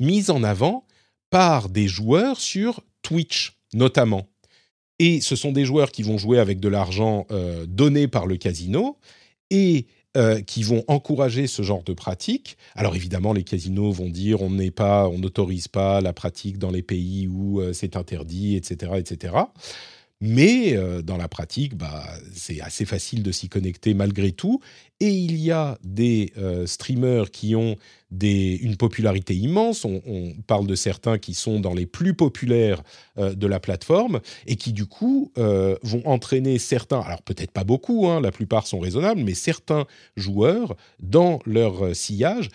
A: mises en avant par des joueurs sur Twitch, notamment. Et ce sont des joueurs qui vont jouer avec de l'argent euh, donné par le casino, et euh, qui vont encourager ce genre de pratique. Alors évidemment, les casinos vont dire on n'est pas, on n'autorise pas la pratique dans les pays où euh, c'est interdit, etc., etc. Mais dans la pratique, bah, c'est assez facile de s'y connecter malgré tout. Et il y a des streamers qui ont une popularité immense. On, parle de certains qui sont dans les plus populaires euh, de la plateforme et qui du coup vont entraîner certains, alors peut-être pas beaucoup, hein, la plupart sont raisonnables, mais certains joueurs dans leur sillage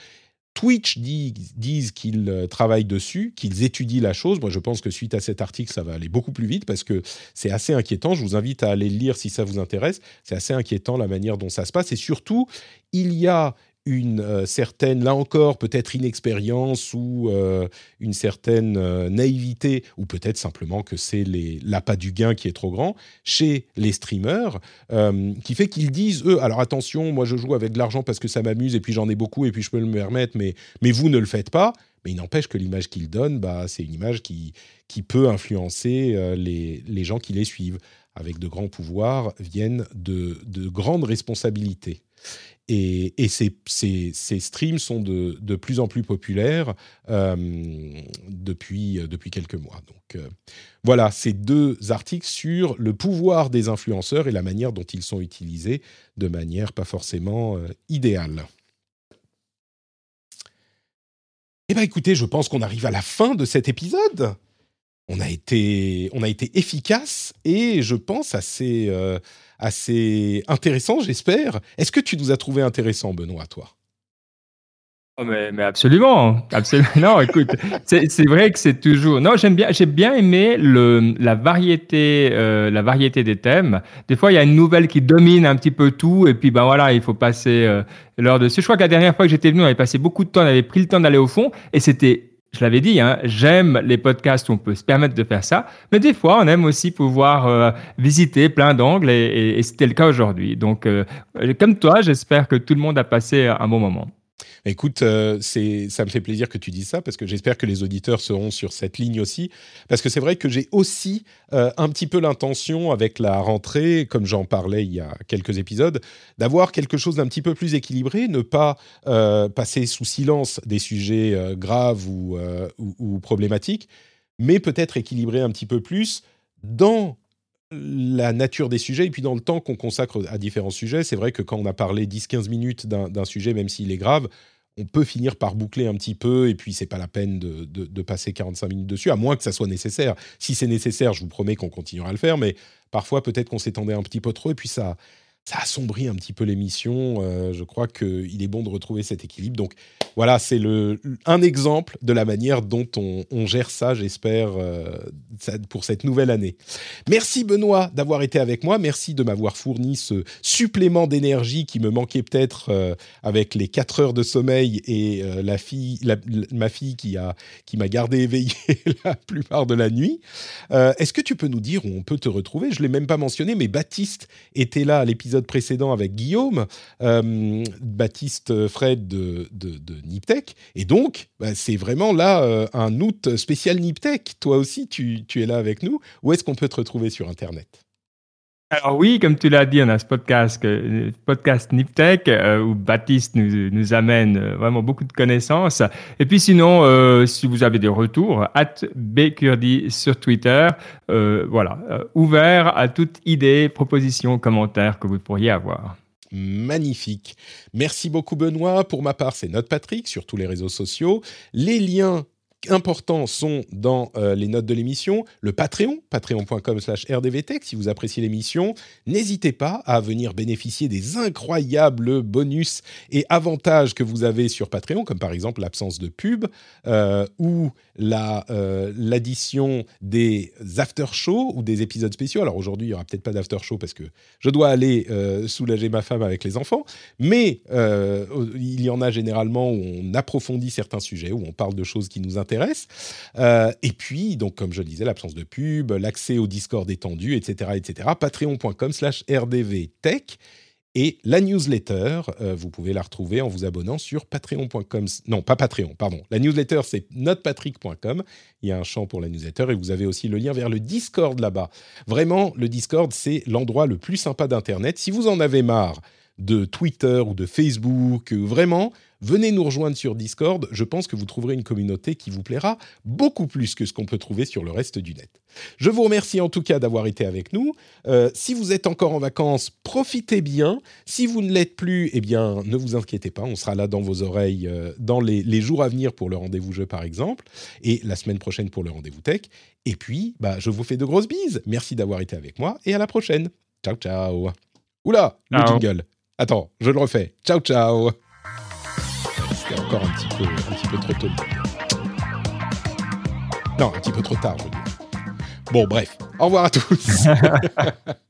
A: Twitch disent qu'ils euh, travaillent dessus, qu'ils étudient la chose. Moi, je pense que suite à cet article, ça va aller beaucoup plus vite parce que c'est assez inquiétant. Je vous invite à aller le lire si ça vous intéresse. C'est assez inquiétant la manière dont ça se passe. Et surtout, il y a une euh, certaine, là encore, peut-être inexpérience ou euh, une certaine euh, naïveté, ou peut-être simplement que c'est l'appât du gain qui est trop grand chez les streamers, qui fait qu'ils disent, eux, alors attention, moi je joue avec de l'argent parce que ça m'amuse et puis j'en ai beaucoup et puis je peux me permettre, mais, mais vous ne le faites pas. Mais il n'empêche que l'image qu'ils donnent, bah, c'est une image qui, qui peut influencer les, les gens qui les suivent. Avec de grands pouvoirs viennent de, de grandes responsabilités. Et, ces, streams sont de, plus en plus populaires euh, depuis, depuis quelques mois. Donc voilà, ces deux articles sur le pouvoir des influenceurs et la manière dont ils sont utilisés de manière pas forcément idéale. Eh bien écoutez, je pense qu'on arrive à la fin de cet épisode. On a été, on a été efficace et je pense assez, euh, assez intéressant, j'espère. Est-ce que tu nous as trouvé intéressant, Benoît, toi?
B: Oh, mais, mais, absolument, absolument. *laughs* Non, écoute, c'est vrai que c'est toujours. Non, j'aime bien. J'ai bien aimé le la variété, euh, la variété des thèmes. Des fois, il y a une nouvelle qui domine un petit peu tout, et puis ben voilà, il faut passer euh, l'heure dessus. Je crois que la dernière fois que j'étais venu, on avait passé beaucoup de temps, on avait pris le temps d'aller au fond, et c'était. Je l'avais dit, hein, j'aime les podcasts où on peut se permettre de faire ça, mais des fois, on aime aussi pouvoir euh, visiter plein d'angles, et, c'était le cas aujourd'hui. Donc, euh, comme toi, j'espère que tout le monde a passé un bon moment.
A: Écoute, euh, ça me fait plaisir que tu dises ça parce que j'espère que les auditeurs seront sur cette ligne aussi. Parce que c'est vrai que j'ai aussi euh, un petit peu l'intention avec la rentrée, comme j'en parlais il y a quelques épisodes, d'avoir quelque chose d'un petit peu plus équilibré, ne pas euh, passer sous silence des sujets graves ou, ou problématiques, mais peut-être équilibrer un petit peu plus dans la nature des sujets et puis dans le temps qu'on consacre à différents sujets. C'est vrai que quand on a parlé 10-15 minutes d'un sujet, même s'il est grave, on peut finir par boucler un petit peu et puis c'est pas la peine de, passer 45 minutes dessus, à moins que ça soit nécessaire. Si c'est nécessaire, je vous promets qu'on continuera à le faire, mais parfois peut-être qu'on s'étendait un petit peu trop et puis ça, ça assombrit un petit peu l'émission. Euh, je crois qu'il est bon de retrouver cet équilibre. Donc voilà, c'est un exemple de la manière dont on, gère ça, j'espère, euh, pour cette nouvelle année. Merci Benoît d'avoir été avec moi. Merci de m'avoir fourni ce supplément d'énergie qui me manquait peut-être euh, avec les 4 heures de sommeil et la fille, ma fille qui m'a qui gardé éveillé *laughs* la plupart de la nuit. Est-ce que tu peux nous dire où on peut te retrouver? Je ne l'ai même pas mentionné, mais Baptiste était là à l'épisode précédent avec Guillaume, euh, Baptiste Fred de, de, Niptech. Et donc, bah, c'est vraiment là euh, un août spécial Niptech. Toi aussi, tu, es là avec nous. Où est-ce qu'on peut te retrouver sur Internet?
B: Alors oui, comme tu l'as dit, on a ce podcast, euh, podcast Niptech où Baptiste nous, amène vraiment beaucoup de connaissances. Et puis sinon, si vous avez des retours, at Bkurdi sur Twitter, voilà, ouvert à toute idée, proposition, commentaire que vous pourriez avoir.
A: Magnifique. Merci beaucoup Benoît. Pour ma part, c'est Note Patrick sur tous les réseaux sociaux. Les liens importants sont dans euh, les notes de l'émission, le Patreon, patreon.com slash rdvtech. Si vous appréciez l'émission, n'hésitez pas à venir bénéficier des incroyables bonus et avantages que vous avez sur Patreon, comme par exemple l'absence de pub euh, ou euh, l'addition des after-shows ou des épisodes spéciaux. Alors aujourd'hui, il n'y aura peut-être pas d'after-show parce que je dois aller soulager ma femme avec les enfants, mais il y en a généralement où on approfondit certains sujets, où on parle de choses qui nous intéressent Euh, et puis, donc, comme je le disais, l'absence de pub, l'accès au Discord étendu, etc., etc. Patreon.com slash rdvtech. Et la newsletter, euh, vous pouvez la retrouver en vous abonnant sur patreon.com. Non, pas Patreon, pardon. La newsletter, c'est notrepatrick.com. Il y a un champ pour la newsletter et vous avez aussi le lien vers le Discord là-bas. Vraiment, le Discord, c'est l'endroit le plus sympa d'Internet. Si vous en avez marre de Twitter ou de Facebook, vraiment, venez nous rejoindre sur Discord. Je pense que vous trouverez une communauté qui vous plaira beaucoup plus que ce qu'on peut trouver sur le reste du net. Je vous remercie en tout cas d'avoir été avec nous. Euh, si vous êtes encore en vacances, profitez bien. Si vous ne l'êtes plus, eh bien, ne vous inquiétez pas. On sera là dans vos oreilles euh, dans les, jours à venir pour le rendez-vous jeu, par exemple, et la semaine prochaine pour le rendez-vous tech. Et puis, bah, je vous fais de grosses bises. Merci d'avoir été avec moi et à la prochaine. Ciao, ciao. Oula, le jingle. Attends, je le refais. Ciao, ciao encore un petit peu, un petit peu trop tôt. Non, un petit peu trop tard, je veux dire. Bon, bref. Au revoir à tous. *laughs*